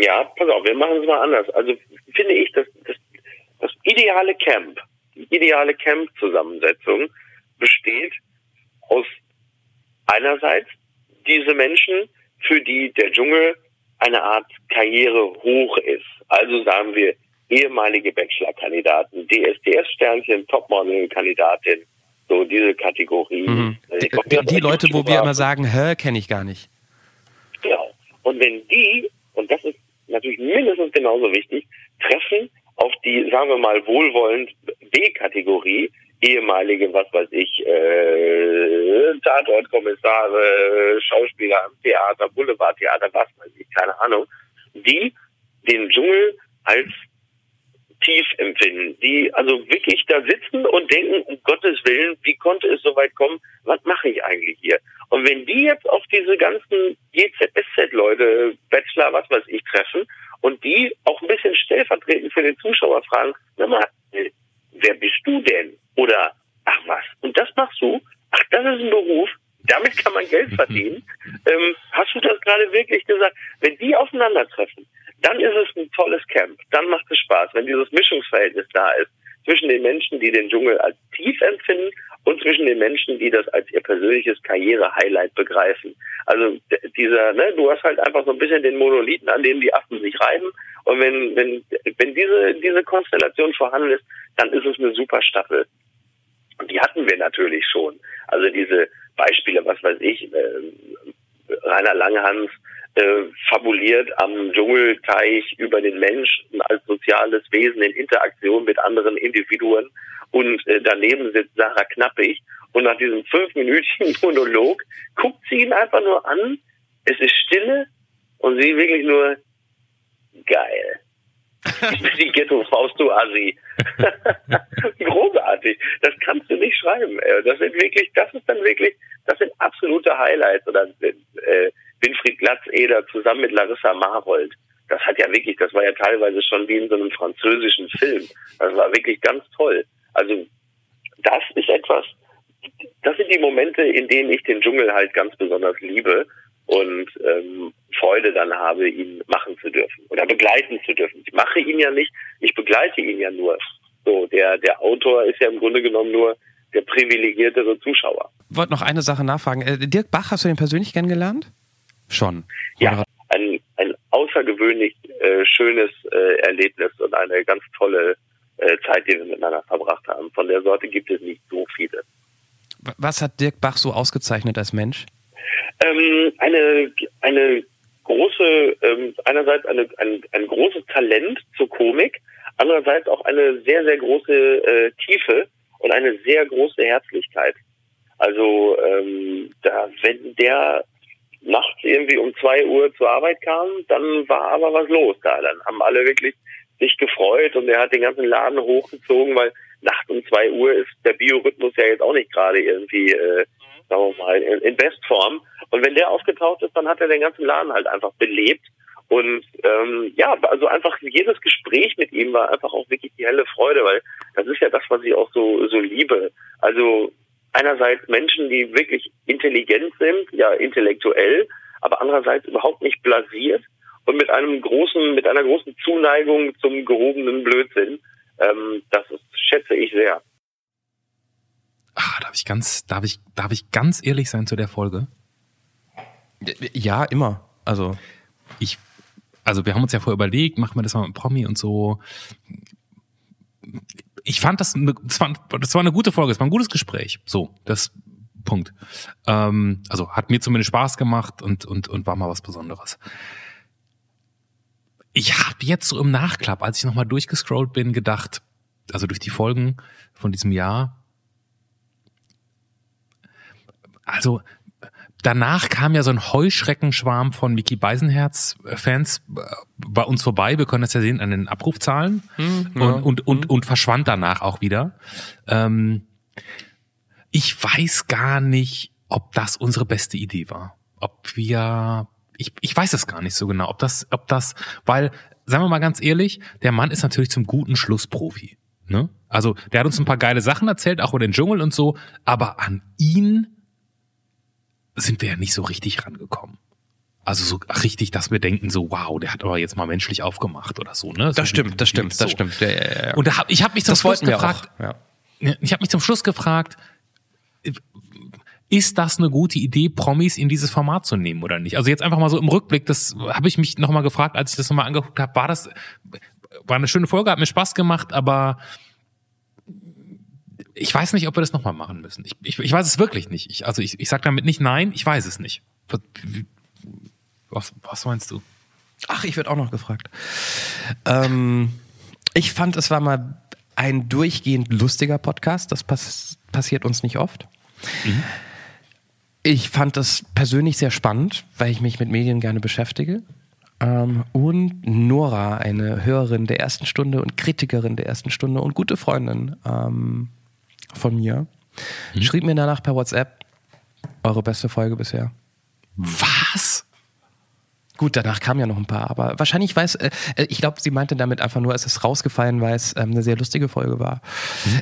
ja, pass auf, wir machen es mal anders. Also, finde ich, dass das, das ideale Camp, die ideale Camp-Zusammensetzung besteht aus einerseits diese Menschen, für die der Dschungel eine Art Karriere hoch ist. Also sagen wir ehemalige Bachelor-Kandidaten, DSDS-Sternchen, Topmodel-Kandidatin, so diese Kategorie. mhm. Also die, glaub, die, die Leute, wo wir immer sagen, hä, kenne ich gar nicht. Genau. Und wenn die, und das ist natürlich mindestens genauso wichtig, treffen auf die, sagen wir mal, wohlwollend B-Kategorie, ehemalige, was weiß ich, äh, Tatortkommissare, Schauspieler am Theater, Boulevardtheater, was weiß ich, keine Ahnung, die den Dschungel als empfinden, die also wirklich da sitzen und denken, um Gottes Willen, wie konnte es so weit kommen, was mache ich eigentlich hier? Und wenn die jetzt auf diese ganzen GZSZ-Leute, Bachelor, was weiß ich, treffen und die auch ein bisschen stellvertretend für den Zuschauer fragen, sag mal, äh, wer bist du denn? Oder, ach was, und das machst du? Ach, das ist ein Beruf, damit kann man Geld verdienen. ähm, hast du das gerade wirklich gesagt? Wenn die aufeinandertreffen, dann ist es ein tolles Camp. Dann macht es Spaß, wenn dieses Mischungsverhältnis da ist zwischen den Menschen, die den Dschungel als tief empfinden und zwischen den Menschen, die das als ihr persönliches Karriere-Highlight begreifen. Also dieser, ne, du hast halt einfach so ein bisschen den Monolithen, an dem die Affen sich reiben. Und wenn, wenn, wenn diese, diese Konstellation vorhanden ist, dann ist es eine super Staffel. Und die hatten wir natürlich schon. Also diese Beispiele, was weiß ich, äh, Rainer Langhans äh, fabuliert am Dschungelteich über den Menschen als soziales Wesen in Interaktion mit anderen Individuen und äh, daneben sitzt Sarah Knappig und nach diesem fünfminütigen Monolog guckt sie ihn einfach nur an, es ist Stille und sie wirklich nur geil. Die Ghetto-Faust, du Assi. Großartig. Das kannst du nicht schreiben. ey. Das sind wirklich, das ist dann wirklich, das sind absolute Highlights. Oder äh, Winfried Glatzeder zusammen mit Larissa Marold. Das hat ja wirklich, das war ja teilweise schon wie in so einem französischen Film. Das war wirklich ganz toll. Also das ist etwas, das sind die Momente, in denen ich den Dschungel halt ganz besonders liebe und ähm, Freude dann habe, ihn machen zu dürfen oder begleiten zu dürfen. Ich mache ihn ja nicht, ich begleite ihn ja nur. So, der, der Autor ist ja im Grunde genommen nur der privilegiertere Zuschauer. Ich wollte noch eine Sache nachfragen. Äh, Dirk Bach, hast du den persönlich kennengelernt? Schon. Ja, ein, ein außergewöhnlich äh, schönes äh, Erlebnis und eine ganz tolle äh, Zeit, die wir miteinander verbracht haben. Von der Sorte gibt es nicht so viele. Was hat Dirk Bach so ausgezeichnet als Mensch? Ähm, eine, eine große, ähm, einerseits eine, ein, ein großes Talent zur Komik, andererseits auch eine sehr, sehr große äh, Tiefe und eine sehr große Herzlichkeit. Also ähm, da, wenn der nachts irgendwie um zwei Uhr zur Arbeit kam, dann war aber was los da. Dann haben alle wirklich sich gefreut und er hat den ganzen Laden hochgezogen, weil nachts um zwei Uhr ist der Biorhythmus ja jetzt auch nicht gerade irgendwie, äh, sagen wir mal, in, in Bestform. Und wenn der aufgetaucht ist, dann hat er den ganzen Laden halt einfach belebt. Und ähm, ja, also einfach jedes Gespräch mit ihm war einfach auch wirklich die helle Freude, weil das ist ja das, was ich auch so so liebe. Also einerseits Menschen, die wirklich intelligent sind, ja intellektuell, aber andererseits überhaupt nicht blasiert und mit einem großen, mit einer großen Zuneigung zum gehobenen Blödsinn. Ähm, das ist, schätze ich sehr. Ah, darf ich ganz, darf ich, darf ich ganz ehrlich sein zu der Folge? Ja, immer. Also. Ich, also wir haben uns ja vorher überlegt, machen wir das mal mit Promi und so. Ich fand das, eine- das war, das war eine gute Folge, es war ein gutes Gespräch. So, das Punkt. Ähm, also hat mir zumindest Spaß gemacht und, und, und war mal was Besonderes. Ich habe jetzt so im Nachklapp, als ich nochmal durchgescrollt bin, gedacht, also durch die Folgen von diesem Jahr, also danach kam ja so ein Heuschreckenschwarm von Mickey Beisenherz-Fans äh, bei uns vorbei. Wir können das ja sehen an den Abrufzahlen und, und, und, und verschwand danach auch wieder. Ähm, ich weiß gar nicht, ob das unsere beste Idee war. Ob wir, ich, ich weiß es gar nicht so genau, ob das, ob das, weil, sagen wir mal ganz ehrlich, der Mann ist natürlich zum guten Schluss Profi. Ne? Also, der hat uns ein paar geile Sachen erzählt, auch über den Dschungel und so, aber an ihn sind wir ja nicht so richtig rangekommen. Also so richtig, dass wir denken so, wow, der hat aber jetzt mal menschlich aufgemacht oder so, ne? So Das stimmt, das stimmt, so. das stimmt. Ja, ja, ja. Und da hab, ich habe mich zum das Schluss gefragt, ich habe mich zum Schluss gefragt, ist das eine gute Idee, Promis in dieses Format zu nehmen oder nicht? Also jetzt einfach mal so im Rückblick, das habe ich mich nochmal gefragt, als ich das nochmal angeguckt habe, war das, war eine schöne Folge, hat mir Spaß gemacht, aber ich weiß nicht, ob wir das nochmal machen müssen. Ich, ich, ich weiß es wirklich nicht. Ich, also ich, ich sage damit nicht nein, ich weiß es nicht. Was, was, meinst du? Ach, ich werde auch noch gefragt. Ähm, ich fand, es war mal ein durchgehend lustiger Podcast. Das pass passiert uns nicht oft. Ich fand das persönlich sehr spannend, weil ich mich mit Medien gerne beschäftige. Ähm, und Nora, eine Hörerin der ersten Stunde und Kritikerin der ersten Stunde und gute Freundin ähm, von mir, schrieb mir danach per WhatsApp, eure beste Folge bisher. Was? Gut, danach kamen ja noch ein paar, aber wahrscheinlich weiß, äh, äh, ich glaube, sie meinte damit einfach nur, es ist rausgefallen, weil es ähm, eine sehr lustige Folge war.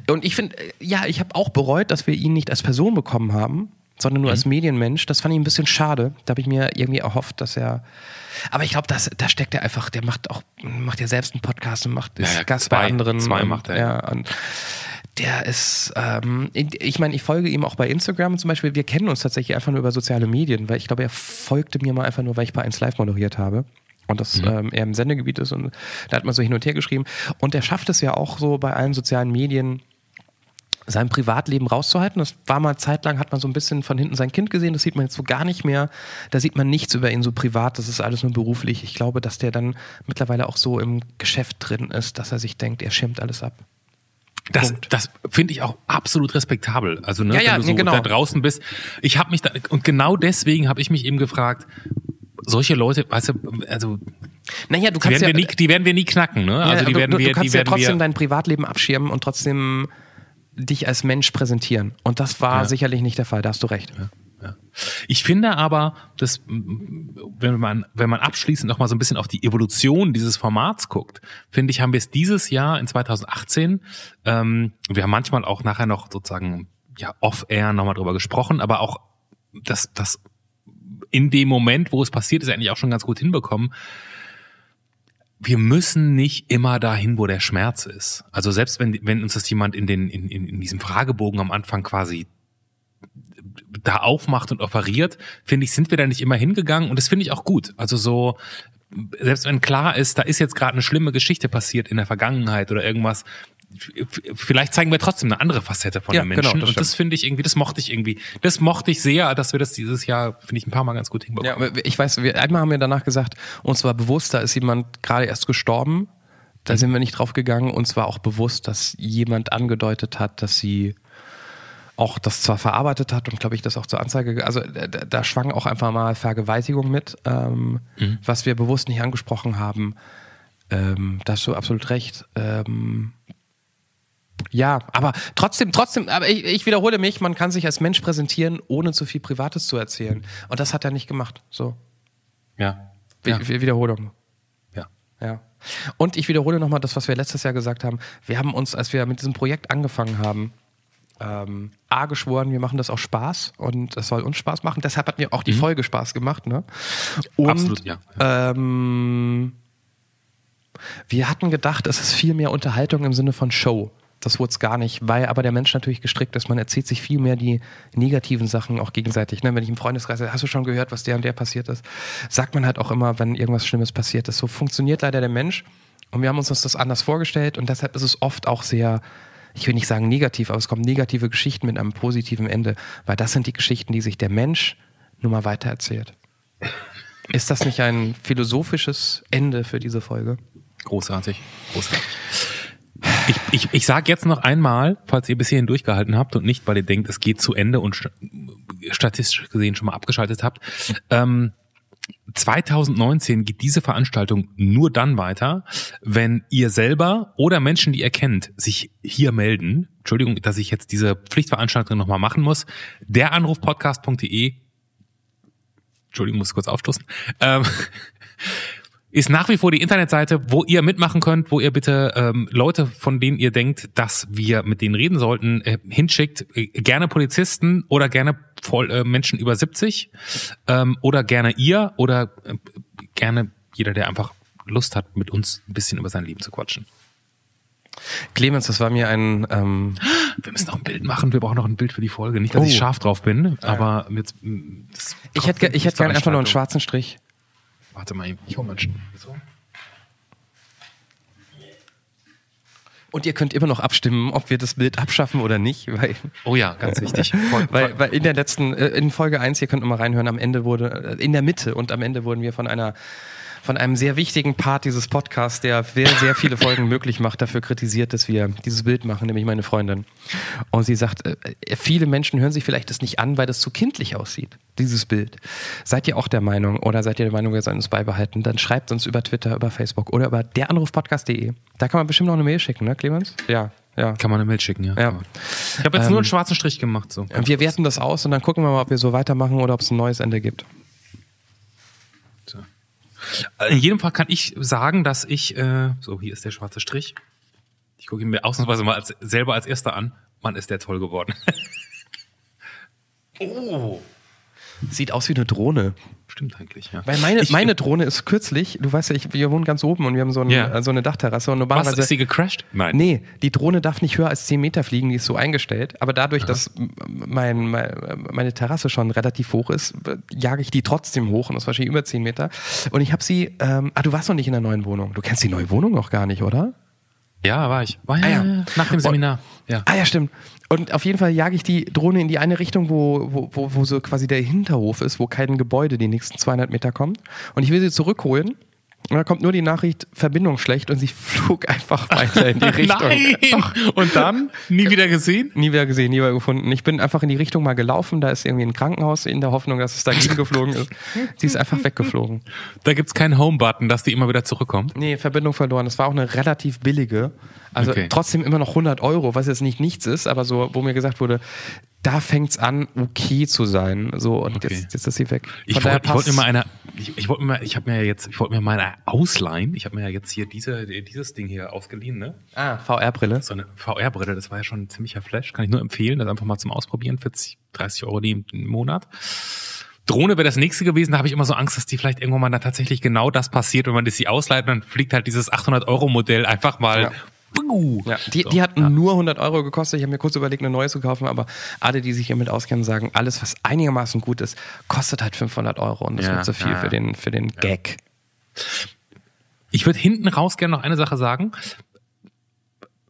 Und ich finde, äh, ja, ich habe auch bereut, dass wir ihn nicht als Person bekommen haben, sondern nur als Medienmensch. Das fand ich ein bisschen schade. Da habe ich mir irgendwie erhofft, dass er. Aber ich glaube, da steckt er einfach, der macht auch, macht ja selbst einen Podcast und macht ist Ja, ja, Gast zwei- bei anderen. zwei macht er. Ja, und der ist, ähm, ich meine, ich folge ihm auch bei Instagram zum Beispiel. Wir kennen uns tatsächlich einfach nur über soziale Medien, weil ich glaube, er folgte mir mal einfach nur, weil ich bei 1 Live moderiert habe. Und das ähm, er im Sendegebiet ist und da hat man so hin und her geschrieben. Und er schafft es ja auch so bei allen sozialen Medien, sein Privatleben rauszuhalten. Das war mal zeitlang, hat man so ein bisschen von hinten sein Kind gesehen, das sieht man jetzt so gar nicht mehr. Da sieht man nichts über ihn so privat, das ist alles nur beruflich. Ich glaube, dass der dann mittlerweile auch so im Geschäft drin ist, dass er sich denkt, er schirmt alles ab. Das, Punkt. das finde ich auch absolut respektabel. Also ne, Ja, ja, wenn du so genau. da draußen bist. Ich habe mich da und genau deswegen habe ich mich eben gefragt, solche Leute, weißt du, also Naja, du die kannst werden, ja, wir nie, die werden wir nie knacken, ne? ja, Also die du, werden wir, du kannst die ja trotzdem dein Privatleben abschirmen und trotzdem dich als Mensch präsentieren. Und das war Ja. sicherlich nicht der Fall, da hast du recht. Ja. Ich finde aber, dass, wenn man, wenn man abschließend noch mal so ein bisschen auf die Evolution dieses Formats guckt, finde ich, haben wir es dieses Jahr in 2018, ähm, wir haben manchmal auch nachher noch sozusagen, ja, off-air nochmal drüber gesprochen, aber auch das, das in dem Moment, wo es passiert ist, eigentlich auch schon ganz gut hinbekommen. Wir müssen nicht immer dahin, wo der Schmerz ist. Also selbst wenn, wenn uns das jemand in den, in, in, in diesem Fragebogen am Anfang quasi da aufmacht und offeriert, finde ich, sind wir da nicht immer hingegangen und das finde ich auch gut. Also so, selbst wenn klar ist, da ist jetzt gerade eine schlimme Geschichte passiert in der Vergangenheit oder irgendwas, vielleicht zeigen wir trotzdem eine andere Facette von Ja, den genau, Menschen das und das finde ich irgendwie, das mochte ich irgendwie, das mochte ich sehr, dass wir das dieses Jahr, finde ich, ein paar Mal ganz gut Ja, hinbekommen. aber ich weiß, wir, einmal haben wir danach gesagt, uns war bewusst, da ist jemand gerade erst gestorben. Da sind wir nicht drauf gegangen. Uns war auch bewusst, dass jemand angedeutet hat, dass sie auch das zwar verarbeitet hat und glaube ich das auch zur Anzeige, also da, da schwang auch einfach mal Vergewaltigung mit, ähm, was wir bewusst nicht angesprochen haben. Ähm, da hast du absolut recht. Ähm, ja, aber trotzdem, trotzdem, aber ich, ich wiederhole mich, man kann sich als Mensch präsentieren, ohne zu viel Privates zu erzählen. Und das hat er nicht gemacht. So. Ja. Ja. Wi- Wiederholung. ja. Ja. Und ich wiederhole nochmal das, was wir letztes Jahr gesagt haben. Wir haben uns, als wir mit diesem Projekt angefangen haben, ähm, A geschworen, wir machen das auch Spaß und es soll uns Spaß machen. Deshalb hat mir auch die Folge Spaß gemacht. Ne? Und, Mhm. Absolut, ja. Ähm, wir hatten gedacht, es ist viel mehr Unterhaltung im Sinne von Show. das wurde es gar nicht, weil aber der Mensch natürlich gestrickt ist. Man erzählt sich viel mehr die negativen Sachen auch gegenseitig. Ne? Wenn ich im Freundeskreis sage, hast du schon gehört, was der und der passiert ist, sagt man halt auch immer, wenn irgendwas Schlimmes passiert ist. So funktioniert leider der Mensch. Und wir haben uns das anders vorgestellt und deshalb ist es oft auch sehr, ich will nicht sagen negativ, aber es kommen negative Geschichten mit einem positiven Ende, weil das sind die Geschichten, die sich der Mensch nur mal weitererzählt. Ist das nicht ein philosophisches Ende für diese Folge? Großartig. Großartig. Ich, ich, ich sage jetzt noch einmal, falls ihr bis hierhin durchgehalten habt und nicht, weil ihr denkt, es geht zu Ende und st statistisch gesehen schon mal abgeschaltet habt. Ähm, 2019 geht diese Veranstaltung nur dann weiter, wenn ihr selber oder Menschen, die ihr kennt, sich hier melden. Entschuldigung, dass ich jetzt diese Pflichtveranstaltung nochmal machen muss. Deranrufpodcast.de Entschuldigung, muss kurz aufstoßen. Ähm, ist nach wie vor die Internetseite, wo ihr mitmachen könnt, wo ihr bitte ähm, Leute, von denen ihr denkt, dass wir mit denen reden sollten, äh, hinschickt. Äh, gerne Polizisten oder gerne voll, äh, Menschen über 70 ähm, oder gerne ihr oder äh, gerne jeder, der einfach Lust hat, mit uns ein bisschen über sein Leben zu quatschen. Clemens, das war mir ein. Ähm wir müssen noch ein Bild machen. Wir brauchen noch ein Bild für die Folge. Nicht, dass oh. ich scharf drauf bin, aber jetzt. ich hätte, ich hätte gerne einfach nur einen schwarzen Strich. Warte mal, ich hole mal so. Und ihr könnt immer noch abstimmen, ob wir das Bild abschaffen oder nicht. Weil, oh ja, ganz wichtig. weil, weil in der letzten, äh, in Folge 1, ihr könnt immer reinhören, am Ende wurde, äh, in der Mitte und am Ende wurden wir von einer von einem sehr wichtigen Part dieses Podcasts, der sehr, sehr viele Folgen möglich macht, dafür kritisiert, dass wir dieses Bild machen, nämlich meine Freundin. Und sie sagt, äh, viele Menschen hören sich vielleicht das nicht an, weil das zu kindlich aussieht, dieses Bild. Seid ihr auch der Meinung oder seid ihr der Meinung, wir sollen es beibehalten? Dann schreibt uns über Twitter, über Facebook oder über deranrufpodcast.de. Da kann man bestimmt noch eine Mail schicken, ne, Clemens? Ja, ja. Kann man eine Mail schicken, ja. ja. Ich habe jetzt ähm, nur einen schwarzen Strich gemacht. So. Wir werten das aus und dann gucken wir mal, ob wir so weitermachen oder ob es ein neues Ende gibt. In jedem Fall kann ich sagen, dass ich, äh, so hier ist der schwarze Strich. Ich gucke ihn mir ausnahmsweise mal als, selber als erster an. Mann, ist der toll geworden. oh. Sieht aus wie eine Drohne. Stimmt eigentlich, ja. Weil meine, ich, meine Drohne ist kürzlich, du weißt ja, ich, wir wohnen ganz oben und wir haben so, ein, yeah. so eine Dachterrasse. Und normalerweise, Was, ist sie gecrashed? Nein. Nee, die Drohne darf nicht höher als 10 Meter fliegen, die ist so eingestellt. Aber dadurch, Aha. dass mein, mein, meine Terrasse schon relativ hoch ist, jage ich die trotzdem hoch und das wahrscheinlich über 10 Meter. Und ich habe sie, ähm, ah, du warst noch nicht in der neuen Wohnung. Du kennst die neue Wohnung noch gar nicht, oder? Ja, war ich. War ja, ah, ja. nach dem Seminar. Ja. Ah ja, stimmt. Und auf jeden Fall jage ich die Drohne in die eine Richtung, wo, wo, wo, wo so quasi der Hinterhof ist, wo kein Gebäude die nächsten 200 Meter kommt. Und ich will sie zurückholen. Und da kommt nur die Nachricht, Verbindung schlecht und sie flog einfach weiter in die Richtung. Nein! Und dann? Nie wieder gesehen? Nie wieder gesehen, nie wieder gefunden. Ich bin einfach in die Richtung mal gelaufen, da ist irgendwie ein Krankenhaus in der Hoffnung, dass es dagegen geflogen ist. Sie ist einfach weggeflogen. Da gibt's keinen Home-Button, dass die immer wieder zurückkommt? Nee, Verbindung verloren. Das war auch eine relativ billige. Also okay. trotzdem immer noch 100 Euro, was jetzt nicht nichts ist, aber so, wo mir gesagt wurde, da fängt's an, okay zu sein. So, und okay. jetzt, jetzt ist sie weg. Von ich wollte wollt mir mal eine, ich, ich wollte mir, ich habe mir jetzt, ich wollte mir mal ausleihen. Ich habe mir ja jetzt hier diese, dieses Ding hier ausgeliehen, ne? Ah, VR-Brille. So eine VR-Brille, das war ja schon ein ziemlicher Flash. Kann ich nur empfehlen, das einfach mal zum Ausprobieren, 40, 30 Euro die im Monat. Drohne wäre das nächste gewesen, da habe ich immer so Angst, dass die vielleicht irgendwann mal da tatsächlich genau das passiert, wenn man das sie ausleiht, dann fliegt halt dieses 800 Euro Modell einfach mal ja. Ja, die, so, die hat ja. nur 100 Euro gekostet. Ich habe mir kurz überlegt, eine neue zu kaufen, aber alle, die sich hiermit auskennen, sagen, alles, was einigermaßen gut ist, kostet halt 500 Euro und das ja, wird zu viel für den, für den Gag. Ich würde hinten raus gerne noch eine Sache sagen.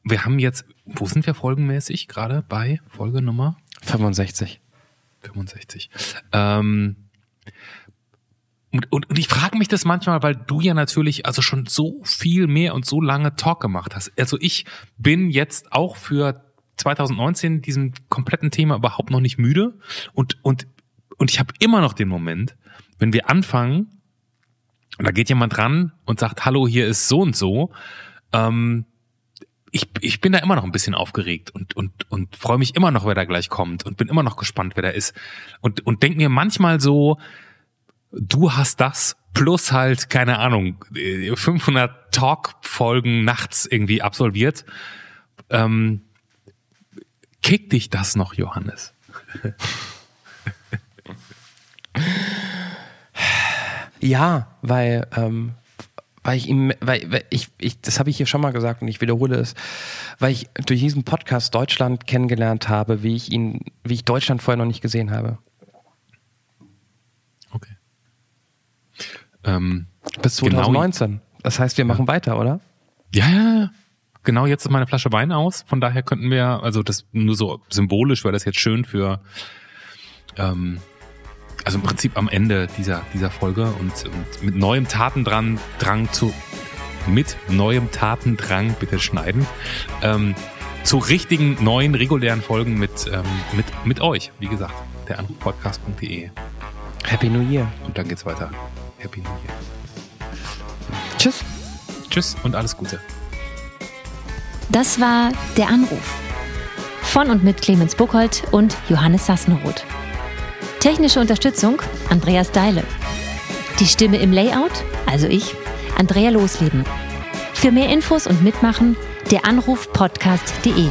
Wir haben jetzt, wo sind wir folgenmäßig gerade bei Folge Nummer? 65. 65. Ähm, und, und, und ich frage mich das manchmal, weil du ja natürlich also schon so viel mehr und so lange Talk gemacht hast. Also ich bin jetzt auch für 2019 diesem kompletten Thema überhaupt noch nicht müde und und und ich habe immer noch den Moment, wenn wir anfangen und da geht jemand ran und sagt, hallo, hier ist so und so. Ähm, ich, ich bin da immer noch ein bisschen aufgeregt und, und, und freue mich immer noch, wer da gleich kommt und bin immer noch gespannt, wer da ist. Und, und denk mir manchmal so, du hast das plus halt, keine Ahnung, 500 Talk-Folgen nachts irgendwie absolviert. Ähm, kickt dich das noch, Johannes? ja, weil ähm, weil ich ihm, weil, weil ich, ich, das habe ich hier schon mal gesagt und ich wiederhole es, weil ich durch diesen Podcast Deutschland kennengelernt habe, wie ich ihn, wie ich Deutschland vorher noch nicht gesehen habe. Okay. Ähm, Bis Genau. 2019. Das heißt, wir machen weiter, oder? ja, ja, ja. Genau, jetzt ist meine Flasche Wein aus. Von daher könnten wir, also das nur so symbolisch, weil das jetzt schön für, ähm, also im Prinzip am Ende dieser, dieser Folge und, und mit neuem Tatendrang Drang zu, mit neuem Tatendrang, bitte schneiden, ähm, zu richtigen neuen regulären Folgen mit, ähm, mit, mit euch, wie gesagt, der Anrufpodcast.de. Happy New Year. Und dann geht's weiter. Happy New Year. Tschüss. Tschüss und alles Gute. Das war Der Anruf. Von und mit Clemens Buchholz und Johannes Sassenroth. Technische Unterstützung Andreas Deile. Die Stimme im Layout, also ich, Andrea Losleben. Für mehr Infos und Mitmachen der Anruf podcast.de.